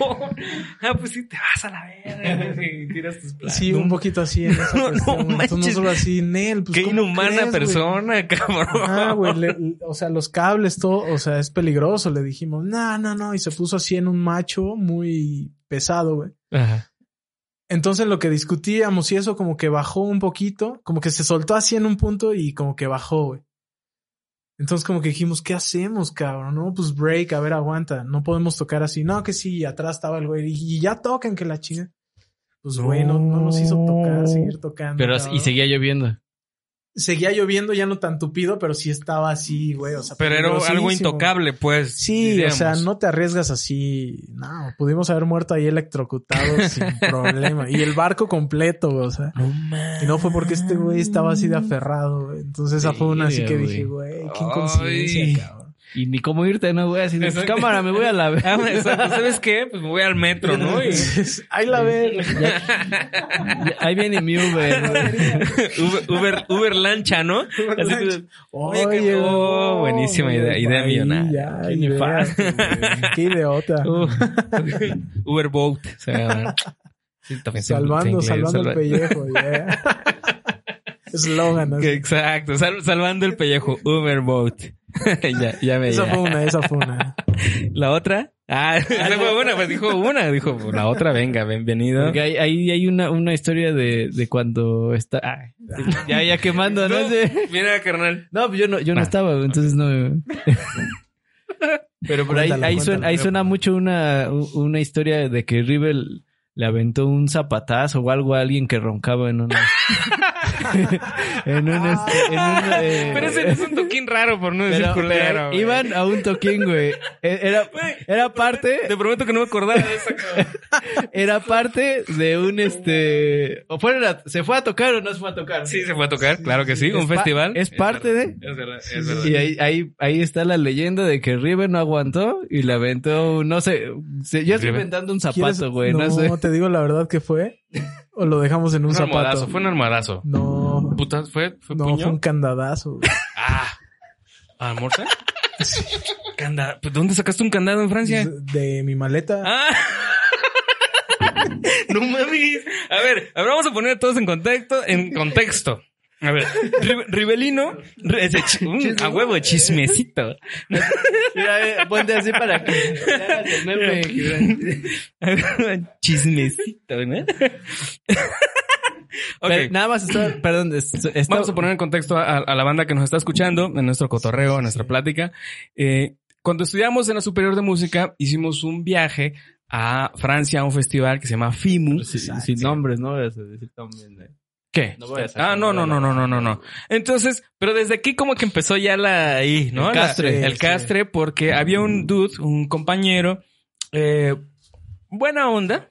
Ah, pues sí, te vas a la verga. y tiras tus platos. Sí, un poquito así en esa *laughs* No, no manches. nosotros así, Nel, pues Qué ¿cómo inhumana crees, güey? persona, *laughs* cabrón. Ah, güey, le- o sea, los cables, todo, o sea, es peligroso. Le dijimos, no, no, no. Y se puso así en un macho muy pesado, güey. Ajá. Entonces lo que discutíamos y eso como que bajó un poquito, como que se soltó así en un punto y como que bajó, güey. Entonces como que dijimos, ¿qué hacemos, cabrón? No, pues break, a ver, aguanta. No podemos tocar así. No, que sí, atrás estaba el güey. Y ya tocan que la chinga. Pues güey, no, no nos hizo tocar, seguir tocando. Pero, cabrón. y seguía lloviendo. Seguía lloviendo, ya no tan tupido, pero sí estaba así, güey. O sea, Pero era algo intocable, pues. Sí, diríamos. o sea, no te arriesgas así. No, pudimos haber muerto ahí electrocutados *laughs* sin problema. Y el barco completo, güey, o sea. No mames. Y no fue porque este güey estaba así de aferrado, güey. Entonces esa fue una así que dije, güey. qué inconsciencia, cabrón. Y ni cómo irte, ¿no, güey? Así de, Exacto. cámara, me voy a la vez. *laughs* Ah, exacto. ¿Sabes qué? Pues me voy al metro, ¿no? Y... *laughs* Ahí la ve. Ahí viene mi Uber, güey. Uber, Uber, Uber lancha, ¿no? Así tú- Oye, qué- oh, buenísima idea, idea Ahí, millonaria. Ya, Qué nefasto. Qué idiota. Uh, *laughs* Uber Boat. O sea, sí, se- salvando, se inglés, salvando el salva- pellejo, yeah. Eslogan. Que Exacto, sal- salvando el pellejo. Uber Boat. *laughs* ya, ya me Esa ya. fue una, esa fue una. *laughs* La otra. Ah, *laughs* esa fue una, pues dijo una, dijo la otra, venga, bienvenido. Porque ahí, ahí hay una, una historia de, de cuando está... ah, ya, ya quemando, ¿no? No, Sí. Mira, carnal. No, pues yo no, yo no Ah. estaba, entonces no. Pero por ahí, Cuéntala, ahí, suena, ahí suena mucho una, una historia de que River le aventó un zapatazo o algo a alguien que roncaba en una. *laughs* en un este, en un, eh, Pero ese es un toquín raro por no decir pero- culero. pero iban a un toquín, güey. E- Era, era parte, Te prometo que no me acordaba de esa cosa. Era parte de un este. O fueron a- ¿Se fue a tocar o no se fue a tocar? Sí, se fue a tocar, claro que sí, Es un festival. es parte verdad, de- Es verdad, es verdad. Y ahí, ahí, ahí está la leyenda de que River no aguantó y le aventó, un- no sé, se- yo estoy River. inventando un ¿Quieres- zapato, güey, no, sé. te digo la verdad que fue. O lo dejamos en un, un zapato. armadazo, fue un armadazo. No, Puta, fue, fue no, puño. fue un candadazo. güey. Ah. ¿A morsa? *laughs* Pues, ¿Dónde sacaste un candado en Francia? De mi maleta. Ah. No mames. A ver, a ver, vamos a poner a todos en contexto, en contexto. A ver, Ri- Rivelino, a huevo, chismecito. Mira, ponte así para que el meme, chismecito, ¿no? Ok. Pero Nada más perdón, Vamos a poner en contexto a, a la banda que nos está escuchando, en nuestro cotorreo, en nuestra plática. Eh, cuando estudiamos en la Superior de Música, hicimos un viaje a Francia a un festival que se llama FIMU. sin, sin nombres, no voy a decir también. eh. ¿Qué? No voy a ah, no, no, no, no, no, no, no. Entonces, pero desde aquí como que empezó ya la ahí, ¿no? El La- castre. el Sí, castre, porque había un dude, un compañero, eh, buena onda.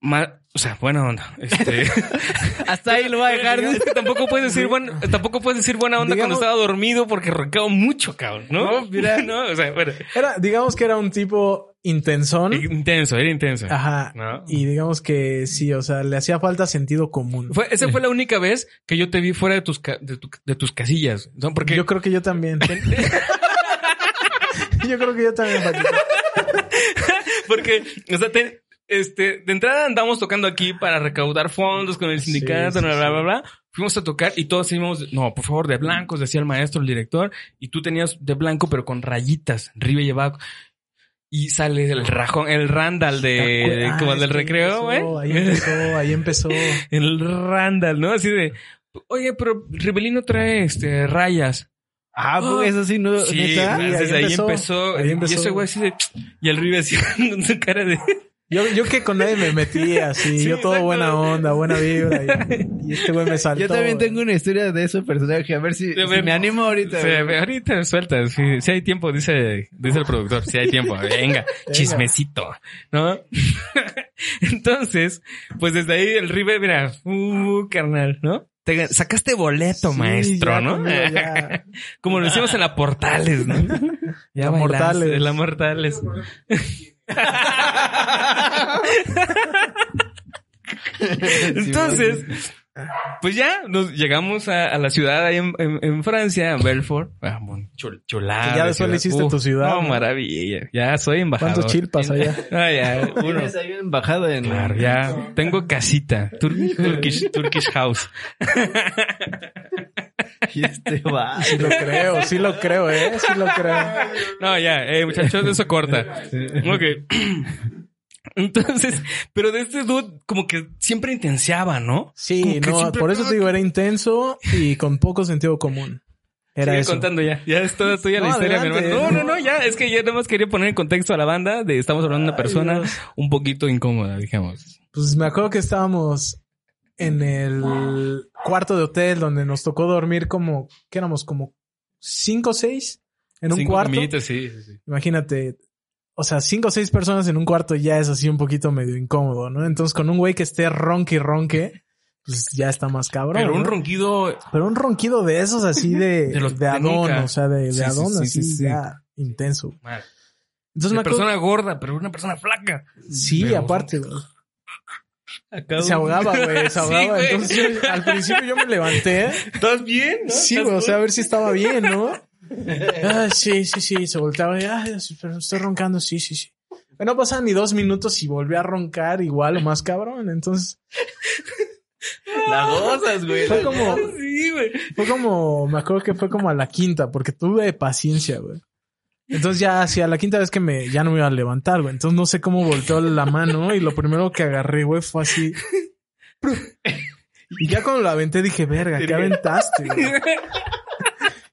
ma- o sea, buena onda. Este, *laughs* Hasta ahí lo voy a dejar. es que tampoco puedes decir buena, tampoco puedes decir buena onda Digamos- cuando estaba dormido porque roncaba mucho, cabrón, ¿no? No, mira. *laughs* no, o sea, bueno, Era, digamos que era un tipo intensón. intenso, era intenso. Ajá. ¿no? Y digamos que sí, o sea, le hacía falta sentido común. Fue, esa fue *laughs* la única vez que yo te vi fuera de tus, ca- de, tu- de tus casillas. ¿no? Porque Yo creo que yo también. *laughs* yo creo que yo también. *laughs* Porque, o sea, te- este, de entrada andamos tocando aquí para recaudar fondos con el Sí, sindicato, sí, bla, bla, sí. bla, bla. Fuimos a tocar y todos íbamos, no, por favor, de blancos, decía el maestro, el director, y tú tenías de blanco, pero con rayitas, arriba y abajo. Y sale el rajón, el Randall de, Ah, como es del recreo, empezó, güey. Ahí empezó, ahí empezó. *laughs* El Randall, ¿no? Así de, oye, pero Rivelino trae, este, rayas. Ah, pues eso sí, no, Sí, neta. ahí desde ahí empezó, empezó. Y empezó. ese güey así de, y el Rive así *laughs* con su cara de, Yo, yo que con nadie me metí así, Sí, yo todo exacto. buena onda, buena vibra. Y, y este güey me saltó. Yo también güey. tengo una historia de ese personaje. A ver si, me animo ahorita. Sí, ahorita suelta, si, si hay tiempo, dice, dice el productor, si hay tiempo, venga, chismecito, ¿no? *laughs* Entonces, pues desde ahí el River, mira, uh, carnal, ¿no? Te sacaste boleto, Sí, maestro, ya ¿no? conmigo ya. *laughs* Como lo hicimos en la Portales, ¿no? *laughs* La bailaste, Mortales. En la Mortales. *laughs* Entonces, pues ya nos llegamos a, a la ciudad ahí en, en- en Francia, a Belfort. Ah, bueno, chul- chulada. Ya de después le hiciste tu ciudad, No, maravilla. Ya soy embajador. ¿Cuántos chilpas allá? *laughs* Ah, ya, *laughs* uno. Ahí una embajada en... Claro, ya tengo casita. Tur- Turkish, Turkish house. *laughs* Y este va. Sí lo creo, sí lo creo, eh, sí lo creo. No, ya, eh, muchachos, eso corta. Ok. *clears throat* Entonces, pero de este dude como que siempre intensiaba, ¿no? Sí, no, siempre- por eso te digo, era intenso y con poco sentido común. Era Sigue eso. contando ya. Ya es toda tuya la No, historia, mi hermano. No, no, no, ya. Es que ya nada más quería poner en contexto a la banda de estamos hablando de una persona un poquito incómoda, digamos. Pues me acuerdo que estábamos en el cuarto de hotel donde nos tocó dormir como, ¿qué éramos? Como cinco o seis en un Cinco cuarto. amiguitos, sí, sí, sí. Imagínate, o sea, cinco o seis personas en un cuarto ya es así un poquito medio incómodo, ¿no? Entonces con un güey que esté ronque y ronque, pues ya está más cabrón. Pero un ¿no? ronquido Pero un ronquido de esos así de, De *laughs* de, los de Adón, o sea, de, de Sí, Adón, sí, así sí, sí. ya intenso. Entonces acuerdo, persona gorda, pero una persona flaca. sí, pero- aparte. Acá Se ahogaba, güey, se *laughs* ahogaba. Entonces yo- al principio yo me levanté. ¿Estás bien? no? Sí, ¿Estás güey, o sea, a ver si estaba bien, ¿no? *laughs* Ah, sí, sí, sí, se volteaba y, ay, sí, pero estoy roncando, sí, sí, sí. Pero no pasaban ni dos minutos y volví a roncar igual o más cabrón. Entonces, *laughs* La gozas, güey. fue como, Sí, güey. fue como, me acuerdo que fue como a la quinta, porque tuve paciencia, güey. Entonces ya hacia la quinta vez que me, ya no me iba a levantar, güey. Entonces no sé cómo volteó la mano y lo primero que agarré, güey, fue así. Y ya cuando la aventé dije, verga, ¿qué aventaste, güey?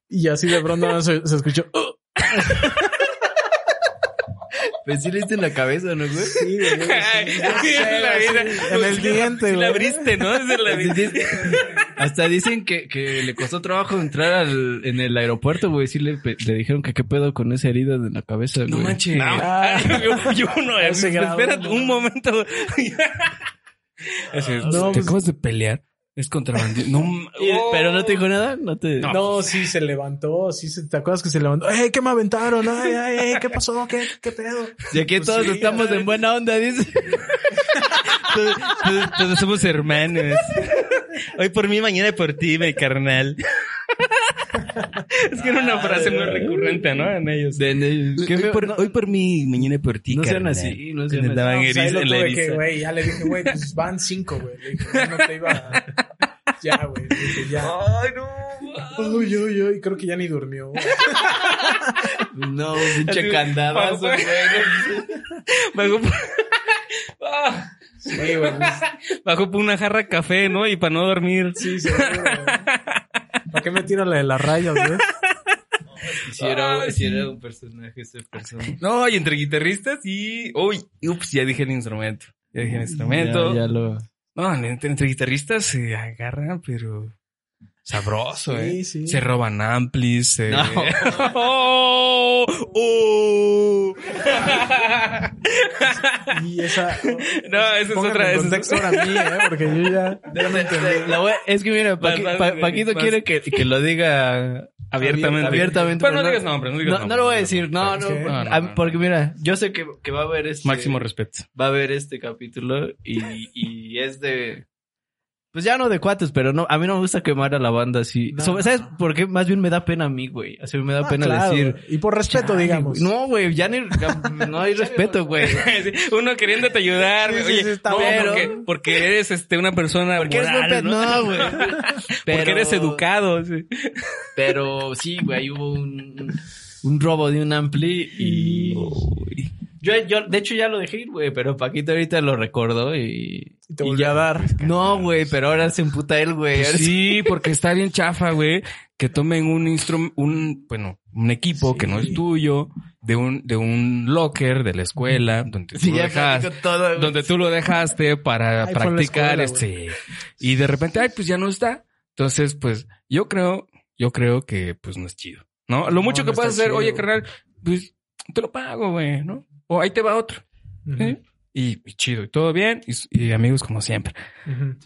Y así de pronto se, se escuchó. "Oh". Pues sí le diste en la cabeza, ¿no, güey? Sí, güey, ya sí, sé, en el diente, Sí güey. la abriste, ¿no? La vida. Hasta dicen que, que le costó trabajo entrar al, en el aeropuerto, güey. Sí le, le dijeron que qué pedo con esa herida en la cabeza, No manches. Ah. Ay, yo, yo no, espérate no. un momento. Es, No, ¿Te pues- acabas de pelear? Es contrabandista. No, oh. Pero no te dijo nada, no te... No, sí, se levantó, sí, se- ¿te acuerdas que se levantó? ¡Ey, qué me aventaron! ¡Ay, ay, ay! ¿Qué pasó? ¿Qué, qué pedo? Y aquí Pues todos sí, estamos en buena onda, dice. *laughs* Todos, todos- todos somos hermanos. Hoy por mí, mañana por ti, mi carnal. Es que era una frase muy recurrente, ¿no? En ellos. De- de- Hoy ¿qué me- por, no, hoy por mí, mañana por ti, no sean carnal. así, no sean así. daban No, pues ahí eriza lo en la que, güey, ya le dije, güey, pues van cinco, güey. No te iba a... *laughs* Ya, güey, ya. Ay, no. Uy, uy, uy, creo que ya ni durmió. *laughs* No, pinche Así, candadazo, *laughs* güey. Por... Sí, güey, pues, *laughs* bajó por una jarra de café, ¿no? Y para no dormir. sí, seguro. ¿Para qué me tira la de las rayas, güey? Si era, si un personaje ese persona. No, y entre guitarristas y... Uy, ups, ya dije el instrumento. Ya dije el instrumento. Ya, ya lo... No, entre, entre guitarristas se agarran, pero... Sabroso, ¿eh? Sí. Se roban amplis. Se... No. ¡Oh! *laughs* *laughs* ¡Oh! Y esa... No, esa es otra. en esa es contexto otra. ahora a mí, ¿eh? Porque yo ya... La voy- es que mira, Paqui- Pa- Paquito quiere que, que lo diga Abiertamente. abiertamente. Pero no digas nombres, no digas No, nombres. no lo voy a decir, no, no, ¿Sabes qué? No, no. porque mira, yo sé que, que va a haber este, Máximo respeto. va a haber este capítulo y, y es de, pues ya no de cuates, pero no, a mí no me gusta quemar a la banda así. No. Sobre- ¿Sabes por qué? Más bien me da pena a mí, güey. Así me da Ah, pena claro, decir. Y por respeto, "Chale, digamos. güey". No, güey, ya ni, ya no hay *laughs* respeto, güey. *laughs* Uno queriéndote ayudar, Sí, güey. sí, Oye, sí, está no, porque, eres este, una persona Porque eres moral, pe- ¿no? no, güey. *laughs* Porque eres educado. sí. Pero sí, güey, hubo un, un robo de un ampli y... Yo, yo, de hecho, ya lo dejé ir, güey, pero Paquito ahorita lo recordó y... Y te y ya- dar. No, güey, pero ahora se emputa él, güey. Pues sí- *laughs* porque está bien chafa, güey, que tomen un instrumento, un, bueno, un equipo que no es tuyo, de un, de un locker de la escuela, donde tú lo dejaste, todo, donde tú lo dejaste para Ay, practicar escuela, este, y de repente, ay, pues ya no está. Entonces, pues, yo creo, yo creo que, pues, no es chido, ¿no? Lo No, mucho que no puedes hacer, chido, oye, carnal, pues, te lo pago, güey, ¿no? O ahí te va otro, ¿eh? Y, y chido, y todo bien, y, y amigos como siempre.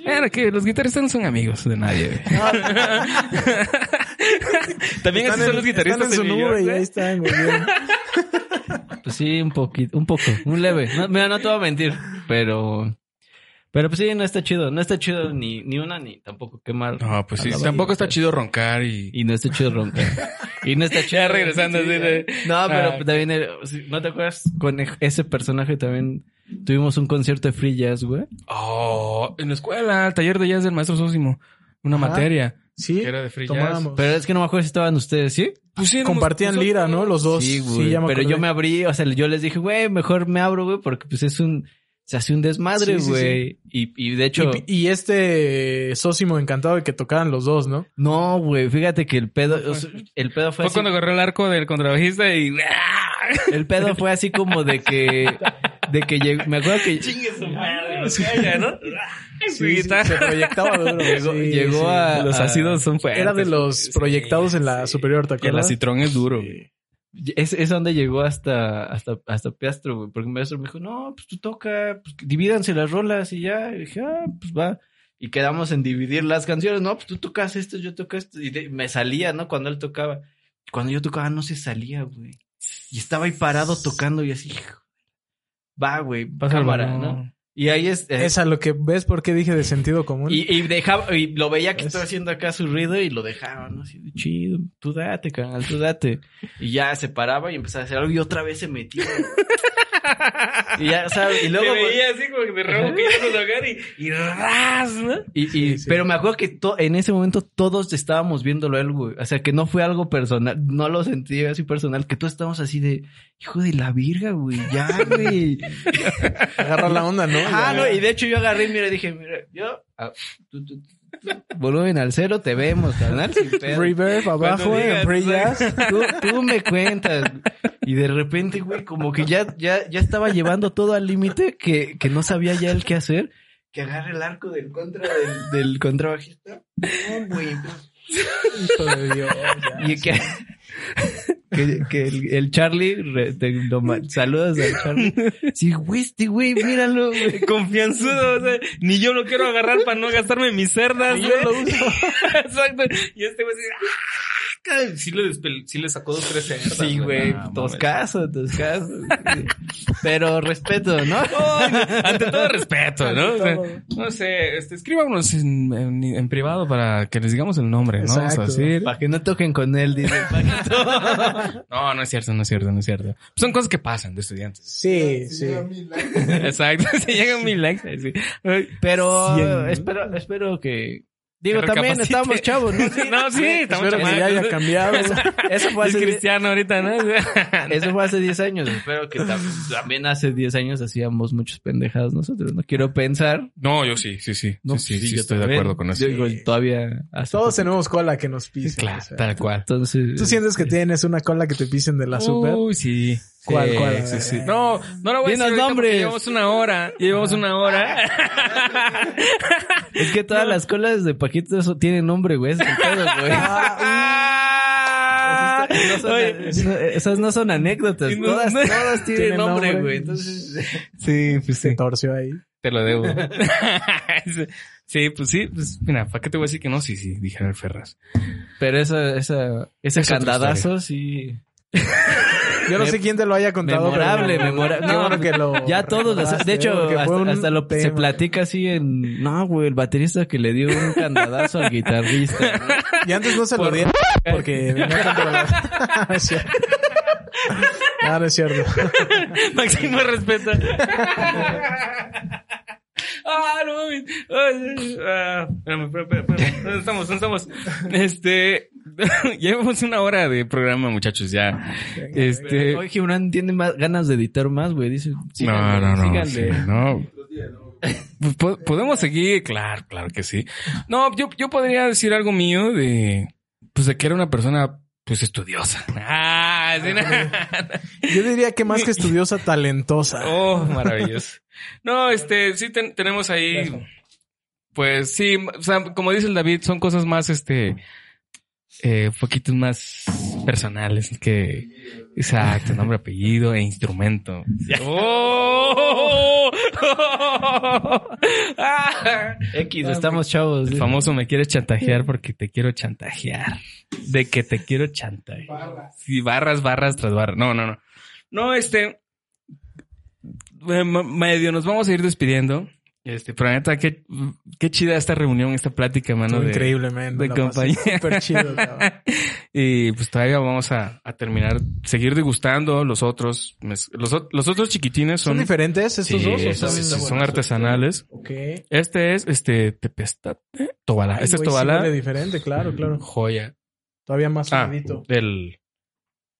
Era que los guitarristas no son amigos de nadie. güey. *laughs* *laughs* También Están así son en- los guitarristas Están en su nube York, y güey. ahí están, güey. bien. *laughs* Pues sí, un poquito, un poco, un leve. No, mira, no te voy a mentir, pero... Pero pues sí, no está chido. No está chido ni, ni una ni tampoco quemar. No, pues sí, tampoco está chido roncar y... Y no está chido roncar. Y no está *laughs* chido. Ya regresando así de- No, pero Ah. también, eh, sí, ¿no te acuerdas? Con e- ese personaje también tuvimos un concierto de free jazz, güey. Oh, en la escuela, el taller de jazz del maestro Sósimo. Una Ajá. materia. Sí, Que era de free jazz. tomábamos. Pero es que no me acuerdo si estaban ustedes, ¿sí? Pues sí, Compartían nosotros. lira, ¿no? Los dos. Sí, güey. ya me pero yo me abrí, o sea, yo les dije, güey, mejor me abro, güey, porque pues es un... Se hace un desmadre, Sí, sí, güey. Y, y de hecho... Y, y este Sósimo encantado de que tocaran los dos, ¿no? No, güey, fíjate que el pedo... o sea, el pedo fue, Fue así... cuando agarró el arco del contrabajista y... El pedo fue así como de que... De que llegó... Me acuerdo que... Chingue su madre, lo calla, ¿no? Su Sí, sí, guitarra. se proyectaba duro. Llegó- sí, llegó sí. a- Los ácidos son fuertes. Era de los Sí, proyectados en la sí. superior, ¿te Y el acuerdas? acitrón es duro. güey. Es, es donde llegó hasta, hasta, hasta Piastro, güey. Porque el maestro me dijo, no, pues tú toca, pues divídanse las rolas y ya. Y dije, ah, pues va. Y quedamos en dividir las canciones. No, pues tú tocas esto, yo toco esto. Y de- me salía, ¿no? Cuando él tocaba. Cuando yo tocaba no se salía, güey. Y estaba ahí parado tocando y así. Va, güey, cámara. ¿no? Y ahí es... eh, Es a lo que ves por qué dije de sentido común. y, y dejaba, y lo veía que Es- estaba haciendo acá su ruido y lo dejaba, ¿no? Así de chido, tú date, canal, tú date. Y ya se paraba y empezaba a hacer algo y otra vez se metía. y ya, ¿sabes? Y luego. Te veía así como que de rojo que ibas a tocar y, y ras, ¿no? Y, y- Sí, sí. Pero me acuerdo que to- en ese momento todos estábamos viéndolo a él, güey. O sea, que no fue algo personal, no lo sentí así personal, que todos estábamos así de, hijo de la virga, güey, ya, güey. *laughs* Agarra la onda, ¿no? Ah, Ya. no, y de hecho yo agarré y mira, dije, mira, yo, ah, tú, tú, tú, volumen al cero, te vemos, canal. Reverb abajo, digas, jazz. Tú, tú me cuentas. Y de repente, güey, como que ya, ya, ya estaba llevando todo al límite que, que no sabía ya el qué hacer. Que agarre el arco del contra del, del contrabajista. No, güey. Hijo de Dios. ya. Y que, que, que el, el Charlie, re- te lo saludas al Charlie. Sí, güey, este güey, míralo, güey. *laughs* Confianzudo, o sea, ni yo lo quiero agarrar para no gastarme mis cerdas, yo lo uso. *laughs* Exacto. Y este güey así, ¡ah! Sí le, despel- sí le sacó dos, tres cerdas. Sí, güey. No, mames. Toscazo, toscazo. Pero respeto, ¿no? Ante todo respeto, ¿no? O sea, no sé, este, escríbanos en, en- en privado para que les digamos el nombre, ¿no? Decir. Para que no toquen con él, dice Paquito. *laughs* No, no es cierto, no es cierto, no es cierto. Son cosas que pasan de estudiantes. Sí, sí. Exacto, si llegan mil likes. *laughs* sí. Pero espero, espero que... Digo, Que también estamos chavos, ¿no? *laughs* Sí. No, sí, estamos Espero que chamacos. ya haya cambiado. *laughs* Eso fue Es hace... cristiano ahorita, ¿no? *laughs* Eso fue hace 10 años. Espero que tam- también hace 10 años hacíamos muchas pendejadas nosotros. No quiero pensar. No, yo sí, sí, sí. No, sí, sí, sí, sí yo estoy de también. acuerdo con eso. Yo digo, todavía hace Todos poco. tenemos cola que nos pisen. Claro, o sea. tal cual. Entonces... ¿Tú sientes que tienes una cola que te pisen de la super? Uy, sí. ¿Cuál, Sí, cuál? Sí, sí. No, no lo voy a decir nombres. porque Llevamos una hora. Llevamos una hora. *laughs* Es que todas las colas de Paquito eso tienen nombre, güey. Es el pedo, güey. *laughs* Ah, No son- Oye, no, esas no son anécdotas. No, Todas, no. todas tienen Tienen nombre, nombre. güey. Entonces, sí, pues Se sí. torció ahí. Te lo debo. *laughs* sí, pues sí, pues mira, ¿para qué te voy a decir que no? Sí, sí, dijeron el Ferraz. pero esa, esa, ese Es candadazo sí. Yo no sé quién te lo haya contado. Memorable, pero- memorable. No, bueno que lo *laughs* Ya todos, los- de hecho, hasta, un hasta lo se platica así en, no, güey, el baterista que le dio un candadazo al guitarrista. ¿no? Y antes no se lo dieron *laughs* *laughs* porque venía controlado. No es cierto. No, es cierto. Máximo respeto. Ah, no mames. Ay, ah, espérame, espérame, espérame. ¿Dónde estamos? ¿Dónde estamos? Este, *laughs* llevamos una hora de programa, muchachos, ya. Este, Hoy Gibran tiene más ganas de editar más, güey. Dice, no, síganle, no, no, síganle. sí, no. Pues, po- Podemos seguir, claro, claro que sí. No, yo, yo podría decir algo mío de, pues de que era una persona, pues estudiosa. *laughs* Ah, sí, no. *laughs* Yo diría que más que estudiosa, talentosa. Oh, maravilloso. No, este, sí ten- tenemos ahí, pues sí, o sea, como dice el David, son cosas más, este, eh, poquitos más personales que, exacto, nombre, apellido e instrumento. ¡Oh! Ah. *laughs* X, estamos chavos. El famoso me quieres chantajear porque te quiero chantajear. De que te quiero chantajear. Sí, barras, barras tras barras. No, no, no. No, este. Medio nos vamos a ir despidiendo. Este, pero neta, qué, qué chida esta reunión, esta plática, mano. De- increíble, man. de compañía. Súper chido, *laughs* y pues todavía vamos a, a terminar, seguir degustando los otros. Los, los otros chiquitines ¿Son son. diferentes estos Sí, dos? ¿O sí, sí, son- son artesanales. Ok. Este es, este, Tepestate, Tobala. Ay, este es güey, sí Tobala. diferente, claro, claro. Joya. Todavía más Ah, del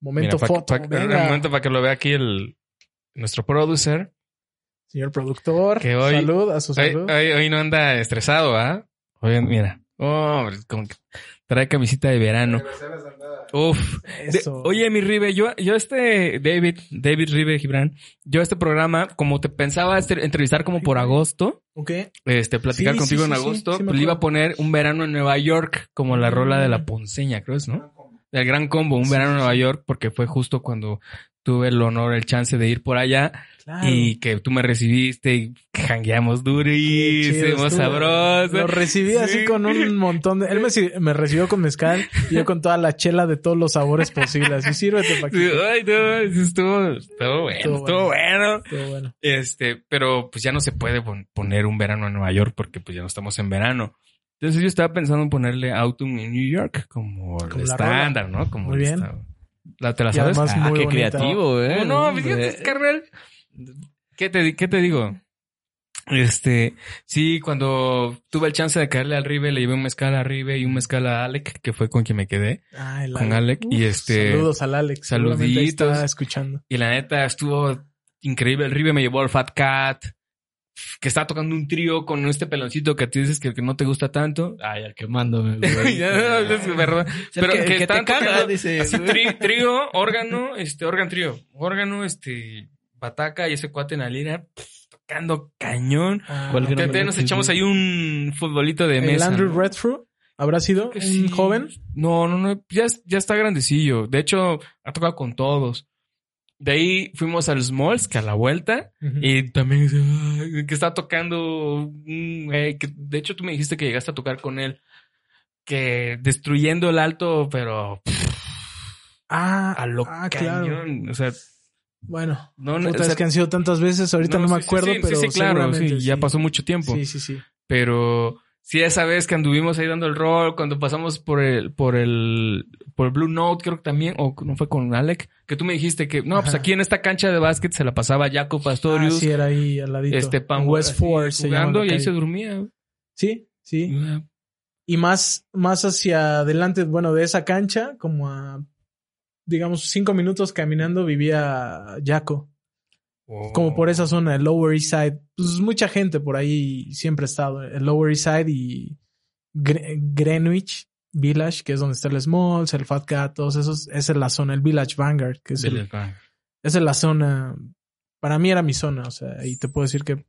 Momento mira, foto. pa- venga. un momento para que lo vea aquí el nuestro producer. Señor productor, Que hoy- salud a su Hoy, salud. hoy- hoy no anda estresado, ¿ah? Hoy, mira. Oh, hombre, como que trae camisita de verano. Uf. De- oye, mi Ribe, yo, yo este David, David Ribe Gibran, yo este programa, como te pensaba este- entrevistar como por agosto, Ok. este, platicar Sí, contigo sí, en sí, agosto, pues le iba a poner un verano en Nueva York, como la rola de la ponceña, creo ¿no? Del gran combo, un verano en Nueva. York, porque fue justo cuando tuve el honor, el chance de ir por allá Claro. y que tú me recibiste y jangueamos durísimo, sabroso. Lo recibí así Sí. con un montón de... Él me, me recibió con mezcal y yo con toda la chela de todos los sabores posibles. Y sírvete, Sí, Paquito. Ay, no, estuvo, estuvo bueno, Estuvo estuvo bueno. Estuvo bueno. Este, pero pues ya no se puede pon- poner un verano en Nueva York porque pues ya no estamos en verano. Entonces yo estaba pensando en ponerle Autumn in New York como, Como el la estándar, ¿no? Como Muy bien. esta- ¿La, ¿Te la sabes? además Ah, muy qué bonita. creativo, eh. No, no, fíjate, carnal. ¿Qué te, ¿Qué te digo? Este, sí, cuando tuve el chance de caerle al Ribe, le llevé un mezcal a Ribe y un mezcal a Alec, que fue con quien me quedé, Ah, el con Alex. Alec. Y este, Saludos al Alex. Saluditos. está escuchando. y la neta estuvo increíble. El Ribe me llevó al Fat Cat, que estaba tocando un trío con este peloncito que a ti dices que, que no te gusta tanto. Ay, ya quemándome, *laughs* güey. Ya, es verdad. Pero que- que, que te caga, dice, así, trío, órgano, este, órgano trío, órgano, este, bataca y ese cuate en la lira, tocando cañón. Ah, ¿Cuál Que gran- te- nos echamos ahí un futbolito de ¿El mesa. Andrew ¿no? Redford habrá sido Que un sí. joven? No, no, no, ya, es- ya está grandecillo. De hecho, ha tocado con todos. De ahí fuimos al Smalls, que a la vuelta, y también ay, que está tocando que de hecho tú me dijiste que llegaste a tocar con él. que destruyendo el alto, pero Ah, a lo ah, claro. cañón. O sea, Bueno, no, no, puta, o sea, es que han sido tantas veces, ahorita no, me sí, sí, acuerdo, sí, pero sí, sí, claro, seguramente sí, ya pasó mucho tiempo. Sí, sí, sí. Pero sí, esa vez que anduvimos ahí dando el rol, cuando pasamos por el, por el, por el Blue Note, creo que también, o no fue con Alec, que tú me dijiste que, no, pues aquí en esta cancha de básquet se la pasaba Jaco Ah, Pastorius, sí, era ahí al ladito. este Pam En West Ford jugando y ahí se dormía. Sí, sí. Y más, más hacia adelante, bueno, de esa cancha, como a, digamos, cinco minutos caminando, vivía Jaco. Como por esa zona, el Lower East Side. Pues mucha gente por ahí siempre ha estado. El Lower East Side y Gre- Greenwich Village, que es donde está el Smalls, el Fat Cat, todos esos. Esa es la zona, el Village Vanguard, que es, el- esa es la zona. Para mí era mi zona, o sea, y te puedo decir que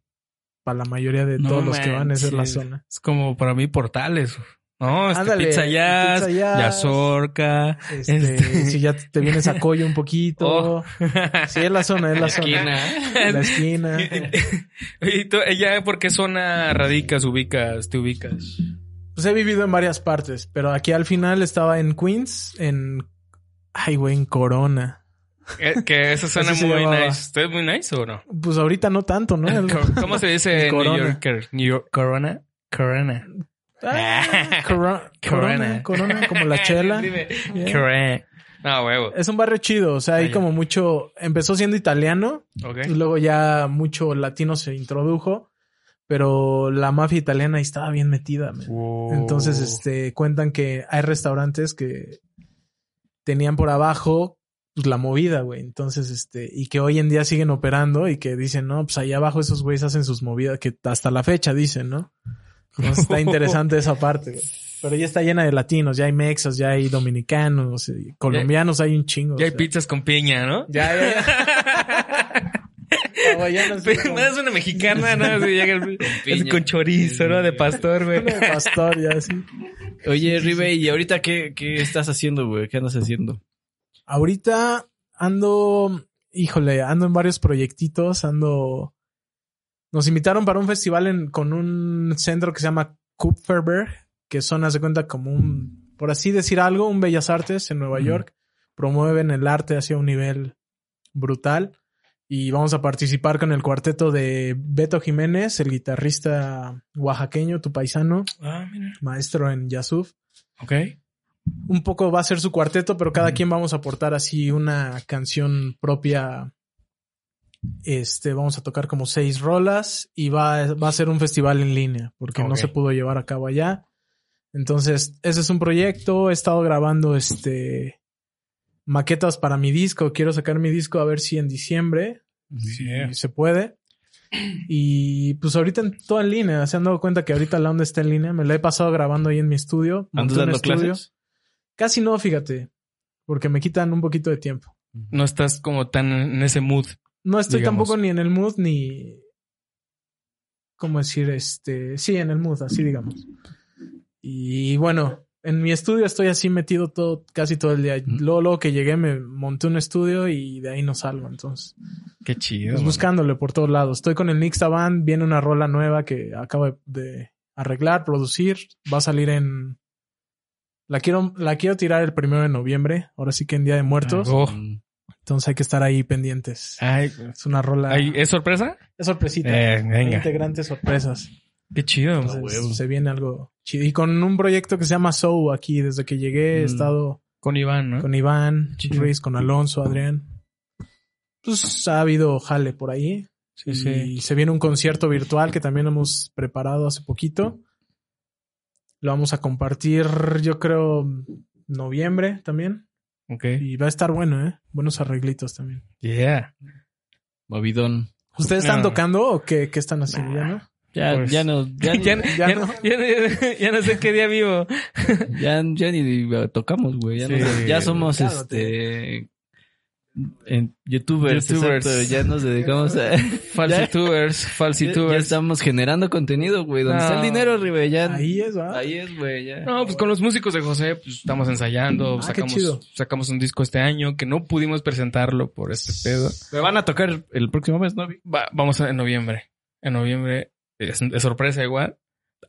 para la mayoría de No todos los que van, esa es la zona. Es como para mí portales. No, este Ándale, Pizza Jazz, Pizza Jazz. Yazorca. Este, Este- Si ya te vienes a Coyo un poquito. Oh. *laughs* Sí, es la zona, es la zona. esquina. La esquina. *laughs* ¿Y tú, ella por qué zona radicas, ubicas, te ubicas? Pues he vivido en varias partes, pero aquí al final estaba en Queens, en... Ay, güey, en Corona. Eh, Que eso suena muy llamaba. nice. ¿Usted es muy nice o no? Pues ahorita no tanto, ¿no? *laughs* El- ¿Cómo se dice El New Corona. Yorker? New York, Corona. Corona. Ah, Coro- *laughs* Corona. Corona. Corona, como la *laughs* chela. Yeah. Corona. No, huevo. Es un barrio chido, o sea, hay como mucho... Empezó siendo italiano y luego ya mucho latino se introdujo, pero la mafia italiana ahí estaba bien metida, man. Entonces, este, cuentan que hay restaurantes que tenían por abajo pues, la movida, güey. Entonces, este, y que hoy en día siguen operando y que dicen, no, pues ahí abajo esos güeyes hacen sus movidas, que hasta la fecha dicen, ¿no? Entonces está *laughs* interesante esa parte, güey. Pero ya está llena de latinos, ya hay mexas, ya hay dominicanos, y colombianos, hay un chingo. Ya hay o sea. pizzas con piña, ¿no? Ya, ya, ya. Hawaianos, sí, Me das una mexicana, ¿no? Así llega el- piña. es con chorizo, ¿no? De pastor, güey. de pastor, ya, sí. Oye, Ribe, ¿y ahorita qué, qué estás haciendo, güey? ¿Qué andas haciendo? Ahorita ando, híjole, ando en varios proyectitos, ando... Nos invitaron para un festival en, con un centro que se llama Kupferberg, que son, haz de cuenta, como un, por así decir algo, un Bellas Artes en Nueva. York. Promueven el arte hacia un nivel brutal. Y vamos a participar con el cuarteto de Beto Jiménez, el guitarrista oaxaqueño, tu paisano, Ah, mira. maestro en Yasuf Ok. un poco va a ser su cuarteto, pero cada quien vamos a aportar así una canción propia. Este, vamos a tocar como seis rolas y va, va a ser un festival en línea porque no se pudo llevar a cabo allá. Entonces, ese es un proyecto. He estado grabando este maquetas para mi disco. Quiero sacar mi disco a ver si en diciembre si se puede. *clears throat* Y pues ahorita en, todo en línea. Se han dado cuenta que ahorita la onda está en línea. Me la he pasado grabando ahí en mi estudio. ¿Andas dando estudio. clases? Casi no, fíjate. Porque me quitan un poquito de tiempo. No estás como tan en ese mood. No estoy Digamos. tampoco ni en el mood ni. ¿Cómo decir? Este. Sí, en el mood, así digamos. Y bueno, en mi estudio estoy así metido todo, casi todo el día. Luego, luego que llegué me monté un estudio y de ahí no salgo. Entonces, Qué chido. pues buscándole por todos lados. Estoy con el Nixta Band, viene una rola nueva que acabo de, de arreglar, producir. Va a salir en. La quiero, la quiero tirar el primero de noviembre. Ahora sí que en Día de Muertos. Oh. Entonces hay que estar ahí pendientes. Ay, Es una rola. ay, ¿Es sorpresa? Es sorpresita. Eh, Hay venga. integrantes sorpresas. Qué chido. Entonces, huevo. se viene algo chido. Y con un proyecto que se llama Soul aquí, desde que llegué he Mm. estado Con Iván, ¿no? con Iván. Ruiz, con Alonso, Adrián. Pues ha habido jale por ahí. Sí, y sí. se viene un concierto virtual que también hemos preparado hace poquito. Lo vamos a compartir, yo creo, noviembre también. Ok. Y va a estar bueno, ¿eh? Buenos arreglitos también. Yeah. Movidón. ¿Ustedes están No. tocando o qué, qué están haciendo? ¿Ya no? Ya, Pues- ya no, ya, *laughs* Ya, ni- ya, ya no, ya, no- *laughs* ya no sé qué día vivo. *laughs* ya, ya ni tocamos, güey. Ya, Sí. somos este en youtubers, Youtubers. exacto. Ya nos dedicamos a *laughs* Falsitubers, ya, falsitubers. ya estamos generando contenido, güey. ¿Dónde está el dinero, Ribe? Ya Ahí es, ahí es, güey, ya. No, pues con los músicos de José, pues estamos ensayando, Ah, qué sacamos, chido. sacamos un disco este año que no pudimos presentarlo por este pedo. Me van a tocar el próximo mes, ¿no? Va- vamos a- en noviembre. En noviembre es, es sorpresa igual.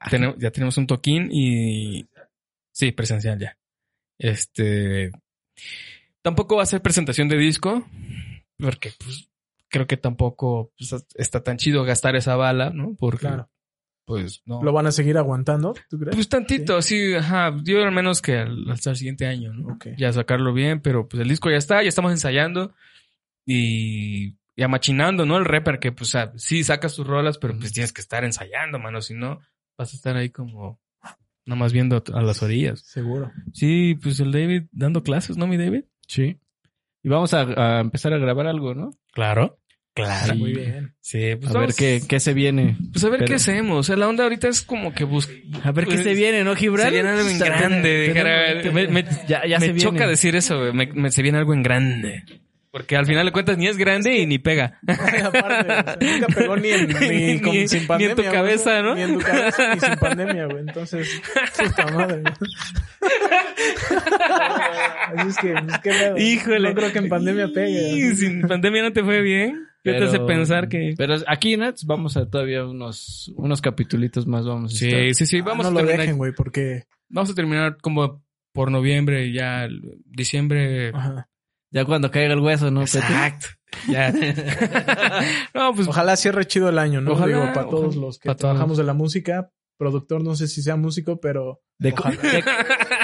Tenemos- ya tenemos un toquín y Sí, presencial ya. Este. Tampoco va a ser presentación de disco, porque pues creo que tampoco pues, está tan chido gastar esa bala, ¿no? Porque Claro. pues no. ¿Lo van a seguir aguantando? ¿Tú crees? Pues tantito, sí, ajá. Yo al menos que al- hasta el siguiente año, ¿no? Ya sacarlo bien, pero pues el disco ya está, ya estamos ensayando y ya machinando, ¿no? El rapper que pues sí sacas tus rolas, pero pues tienes que estar ensayando, mano, si no vas a estar ahí como nada más viendo a las orillas. Seguro. Sí, pues el David dando clases, ¿no, mi David? Sí. Y vamos a, a empezar a grabar algo, ¿no? Claro. Claro. Muy bien. Sí, pues a ver qué, qué se viene. Pues a ver Pero- qué hacemos. O sea, la onda ahorita es como que busca. A ver qué Pues, se viene, ¿no, Gibran? Se viene algo en grande. dijera- tenemos- me me- ya, ya me se choca viene. decir eso, me- se viene algo en grande. Porque al final de cuentas ni es grande y ni pega. *laughs* Aparte, o sea, nunca *laughs* pegó ni en, ni, Ni- con- ni- sin ni en pandemia. tu güey, cabeza, ¿no? Ni en tu cabeza, ni sin *laughs* pandemia, güey. Entonces, puta madre. güey. Así es que, pues, qué pedo. Híjole. No creo que en pandemia pegue. Y Sin pandemia no te fue bien. ¿Qué te Pero- hace pensar que.? Pero aquí, Nats, vamos a todavía unos, unos capitulitos más vamos a Sí, estar. sí, sí. Ah, Vamos no a lo terminar. dejen, güey, porque... Vamos a terminar como por noviembre y ya diciembre. Ajá. Ya cuando caiga el hueso, ¿no? Exacto. *laughs* Ya. *laughs* no, pues Ojalá cierre chido el año, ¿no? Ojalá, Digo, para ojalá. todos los que todos. trabajamos de la música. Productor, no sé si sea músico, pero... De, co- Ojalá.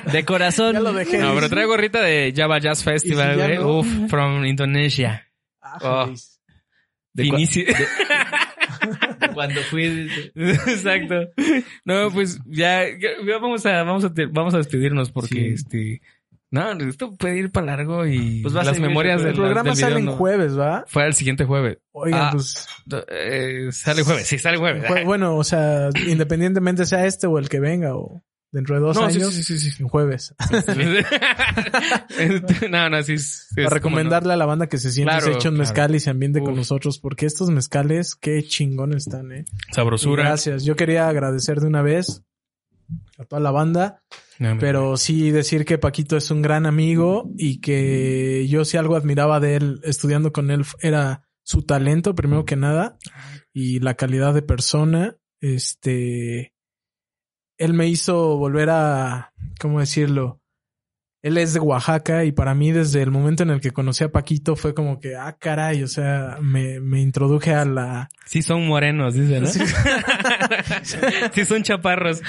de- de corazón. Ya lo dejé. No, pero traigo gorrita de Java Jazz Festival, si no? Uf, from Indonesia. Ah, Oh. De Inicio. *laughs* Cuando fui... Exacto. No, pues ya, vamos a, vamos a, vamos a despedirnos porque Sí. este, no, esto puede ir para largo y Pues las memorias del, El programa del sale video en no- jueves, ¿va? Fue el siguiente jueves. Oigan, Ah. pues... Eh, sale jueves, sí, sale jueves. jue- Bueno, o sea, independientemente sea este o el que venga o dentro de dos no, sí, años, sí, sí, sí, sí. en jueves. *laughs* *laughs* no, no, sí. es Para recomendarle a la banda que se siente Claro, se eche un claro. mezcal y se ambiente con nosotros, porque estos mezcales, qué chingones están, eh. Y Sabrosura. Gracias. Yo quería agradecer de una vez a toda la banda, No, hombre. pero sí decir que Paquito es un gran amigo y que yo si algo admiraba de él estudiando con él era su talento, primero que nada, y la calidad de persona. Este, él me hizo volver a, ¿cómo decirlo? Él es de Oaxaca y para mí desde el momento en el que conocí a Paquito fue como que, ah, caray, o sea, me, me introduje a la... Sí son morenos, dice, ¿no? Sí. *laughs* Sí, son chaparros.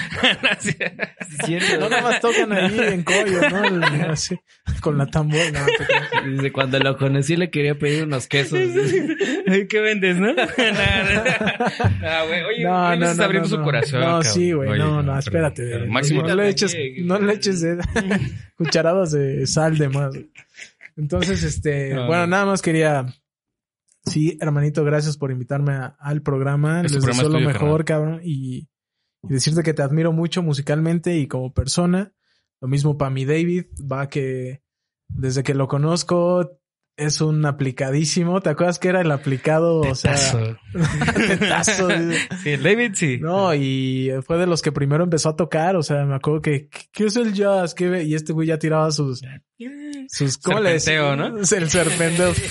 Sí. No nada más tocan ahí en Coyo, ¿no? *laughs* El- así, con la tambor. No. Desde cuando lo conocí le quería pedir unos quesos. Ay, ¿Qué vendes, no? *laughs* No, no. Ah, güey, Oye, No, no, no, abriendo no, su no. corazón. No, cabrón. sí, güey. No, no, espérate. pero Máximo. No le eches, no le eches de, de sal de más. Entonces, este, *laughs* No, bueno, no. nada más quería. Sí, hermanito, gracias por invitarme a- al programa. Este Les programa deseo es lo mejor, cabrón. Y, y decirte que te admiro mucho musicalmente y como persona. Lo mismo para mi David, va que desde que lo conozco es un aplicadísimo. ¿Te acuerdas que era el aplicado? O sea, Tetazo. *laughs* Sí, el David sí. No, y fue de los que primero empezó a tocar. O sea, me acuerdo que, ¿qué- ¿qué es el jazz? ¿Qué? Y este güey ya tiraba sus, sus, ¿cómo le Serpenteo? ¿no? El serpenteo. *laughs*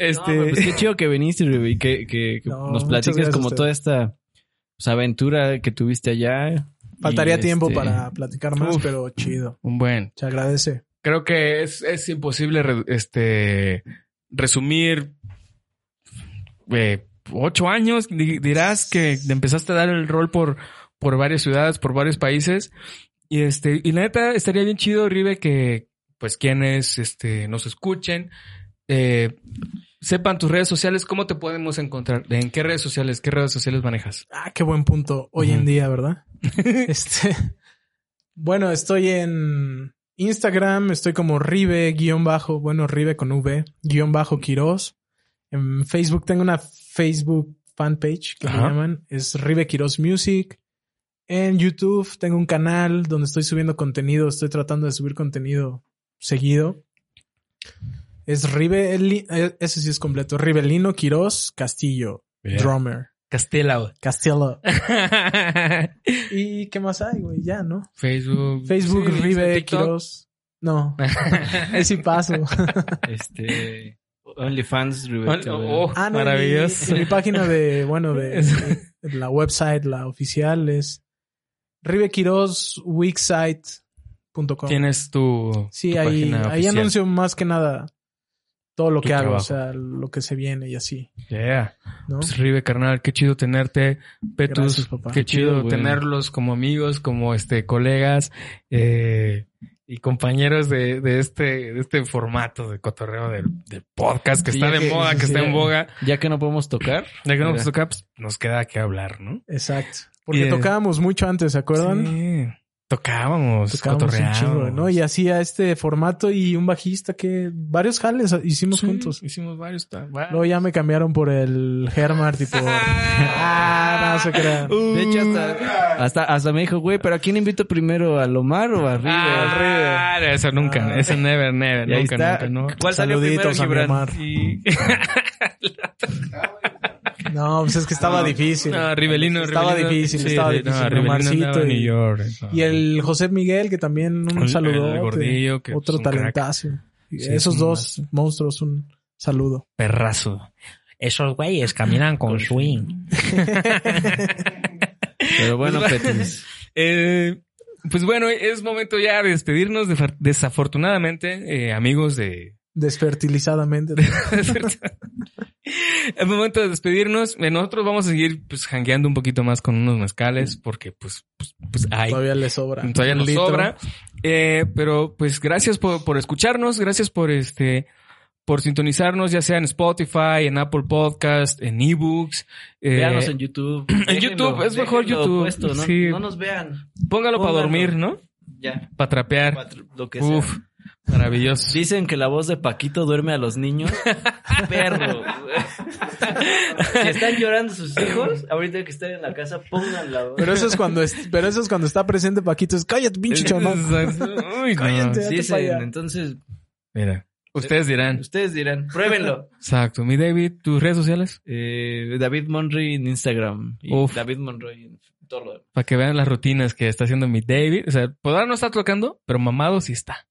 Este. No, pues qué chido que viniste, y que, que, que No, nos platiques como toda esta pues, aventura que tuviste allá. Faltaría Y, tiempo este, para platicar más, Uf. pero chido. un buen. Se agradece. Creo que es, es imposible re- este resumir eh, ocho años. Di- Dirás que empezaste a dar el rol por, por varias ciudades, por varios países. Y este, y la neta estaría bien chido, Ribe, que pues quienes este, nos escuchen, eh, sepan tus redes sociales, cómo te podemos encontrar, en qué redes sociales, qué redes sociales manejas. Ah, qué buen punto hoy en día, ¿verdad? *laughs* este. Bueno, estoy en Instagram, estoy como Ribe guion bajo, bueno, Ribe con V, guion bajo Quiroz. En Facebook tengo una Facebook fanpage que Ajá. llaman, es Ribe Quiroz Music. En YouTube tengo un canal donde estoy subiendo contenido, estoy tratando de subir contenido seguido. Es Ribe, eh, ese sí es completo, Ribelino Quiroz Castillo, drummer, Castelao. Castillo. *laughs* ¿Y qué más hay, güey? Ya, ¿no? Facebook. Facebook, sí, TikTok. Quiroz. No, *laughs* sí paso. *laughs* Este. OnlyFans, Rubí. Oh, oh, Ah, no, mi- maravilloso. y mi página de, bueno, de, de la website, la oficial es Ribe Quiroz, Wixsite, Autoparts.com. Tienes tu. Sí, tu ahí, página ahí oficial. anuncio más que nada todo lo Tu que hago, trabajo. o sea, lo que se viene y así, Yeah. ¿no? Pues Rive, carnal, qué chido tenerte. Petus, Gracias, papá. qué Qué chido, güey. tenerlos como amigos, como este colegas eh, y compañeros de, de este de este formato de cotorreo del, del podcast que Sí, está de que- moda, que sí, está sí. en boga. Ya que no podemos tocar. Ya que no Mira. nos toca, pues, nos queda que hablar, ¿no? Exacto. Porque Y, eh, tocábamos mucho antes, ¿se acuerdan? Sí. Tocábamos, Tocábamos un cotorreábamos. chingo, ¿no? Y hacía este formato y un bajista que varios jales hicimos Sí, juntos. Hicimos varios. ta- va- Luego ya me cambiaron por el Hermart y por... *laughs* ah, no se crean. De hecho, hasta, hasta, hasta me dijo, güey, pero ¿a quién invito primero? ¿Al Omar o a River? Ah, eso nunca, Ah. eso never, never, Y ahí nunca, está. nunca, no. ¿Cuál salió primero, a Gibran? Omar. Y... *laughs* *laughs* No, pues es que estaba difícil. No, Rivelino, Estaba Rivelino- difícil, sí, estaba sí, difícil. No, Rivelino y- New York. no. Y el José Miguel, que también un El- saludo. el gordillo, que Otro es un crack. talentazo. Sí, Esos es dos monstruos, un saludo. perrazo. Esos güeyes caminan con swing. *laughs* Pero bueno, Petis. *laughs* Eh, pues bueno, es momento ya de despedirnos. de- desafortunadamente, eh, amigos de... Desfertilizadamente. *laughs* es momento de despedirnos. Eh, Nosotros vamos a seguir pues jangueando un poquito más con unos mezcales porque pues, pues, pues hay. Todavía le sobra. Todavía nos sobra. Eh, pero pues gracias por, por escucharnos, gracias por este por sintonizarnos, ya sea en Spotify, en Apple Podcast, en ebooks. Eh, Véanos en YouTube. *clears throat* en YouTube, es mejor YouTube, puesto, no, sí. no nos vean. póngalo para dormir, ¿no? Ya. Para trapear. cuatro, Lo que sea. Uf, maravilloso. Dicen que la voz de Paquito duerme a los niños. *laughs* Perro. si están llorando sus hijos, ahorita que estén en la casa, pongan la voz. Pero eso es cuando es, pero eso es cuando está presente Paquito. Es cállate, pinche. Exacto. Uy, no. Cállate. Entonces, Mira, ustedes dirán. ustedes dirán, pruébenlo. Exacto. Mi David, tus redes sociales, Eh, David Monroy en Instagram. Y Uf. David Monroy en todo lo demás. para que vean las rutinas que está haciendo mi David. O sea, podrá no estar tocando, pero mamado sí está.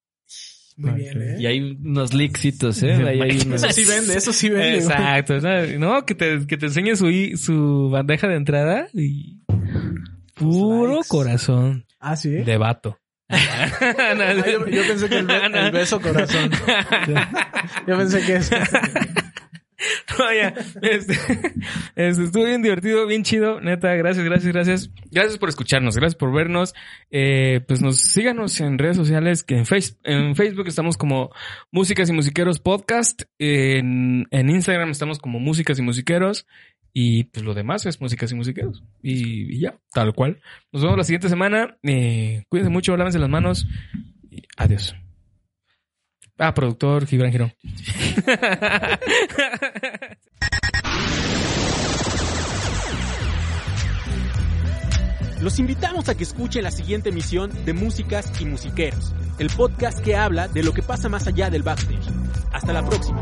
Muy bien, ¿eh? Y hay unos leaksitos, ¿eh? Ahí hay *laughs* unos- Eso sí vende, eso sí vende. Exacto. ¿no? Que te, que te enseñe su, i- su bandeja de entrada y puro likes. corazón Ah, sí. de vato. *laughs* Ah, yo, yo pensé que el, be- el beso corazón. *laughs* Yo pensé que es. *laughs* No. Este, este, estuvo bien divertido, bien chido. Neta, gracias, gracias, gracias. Gracias por escucharnos, gracias por vernos. Eh, pues nos síganos en redes sociales, que en, face, en Facebook estamos como Músicas y Musiqueros Podcast. En, en Instagram estamos como Músicas y Musiqueros. Y pues lo demás es Músicas y Musiqueros. Y, ya, tal cual. Nos vemos la siguiente semana. Eh, cuídense mucho, lávense las manos. Adiós. Ah, productor Gibran Girón. Los invitamos a que escuchen la siguiente emisión de Músicas y Musiqueros, el podcast que habla de lo que pasa más allá del backstage. Hasta la próxima.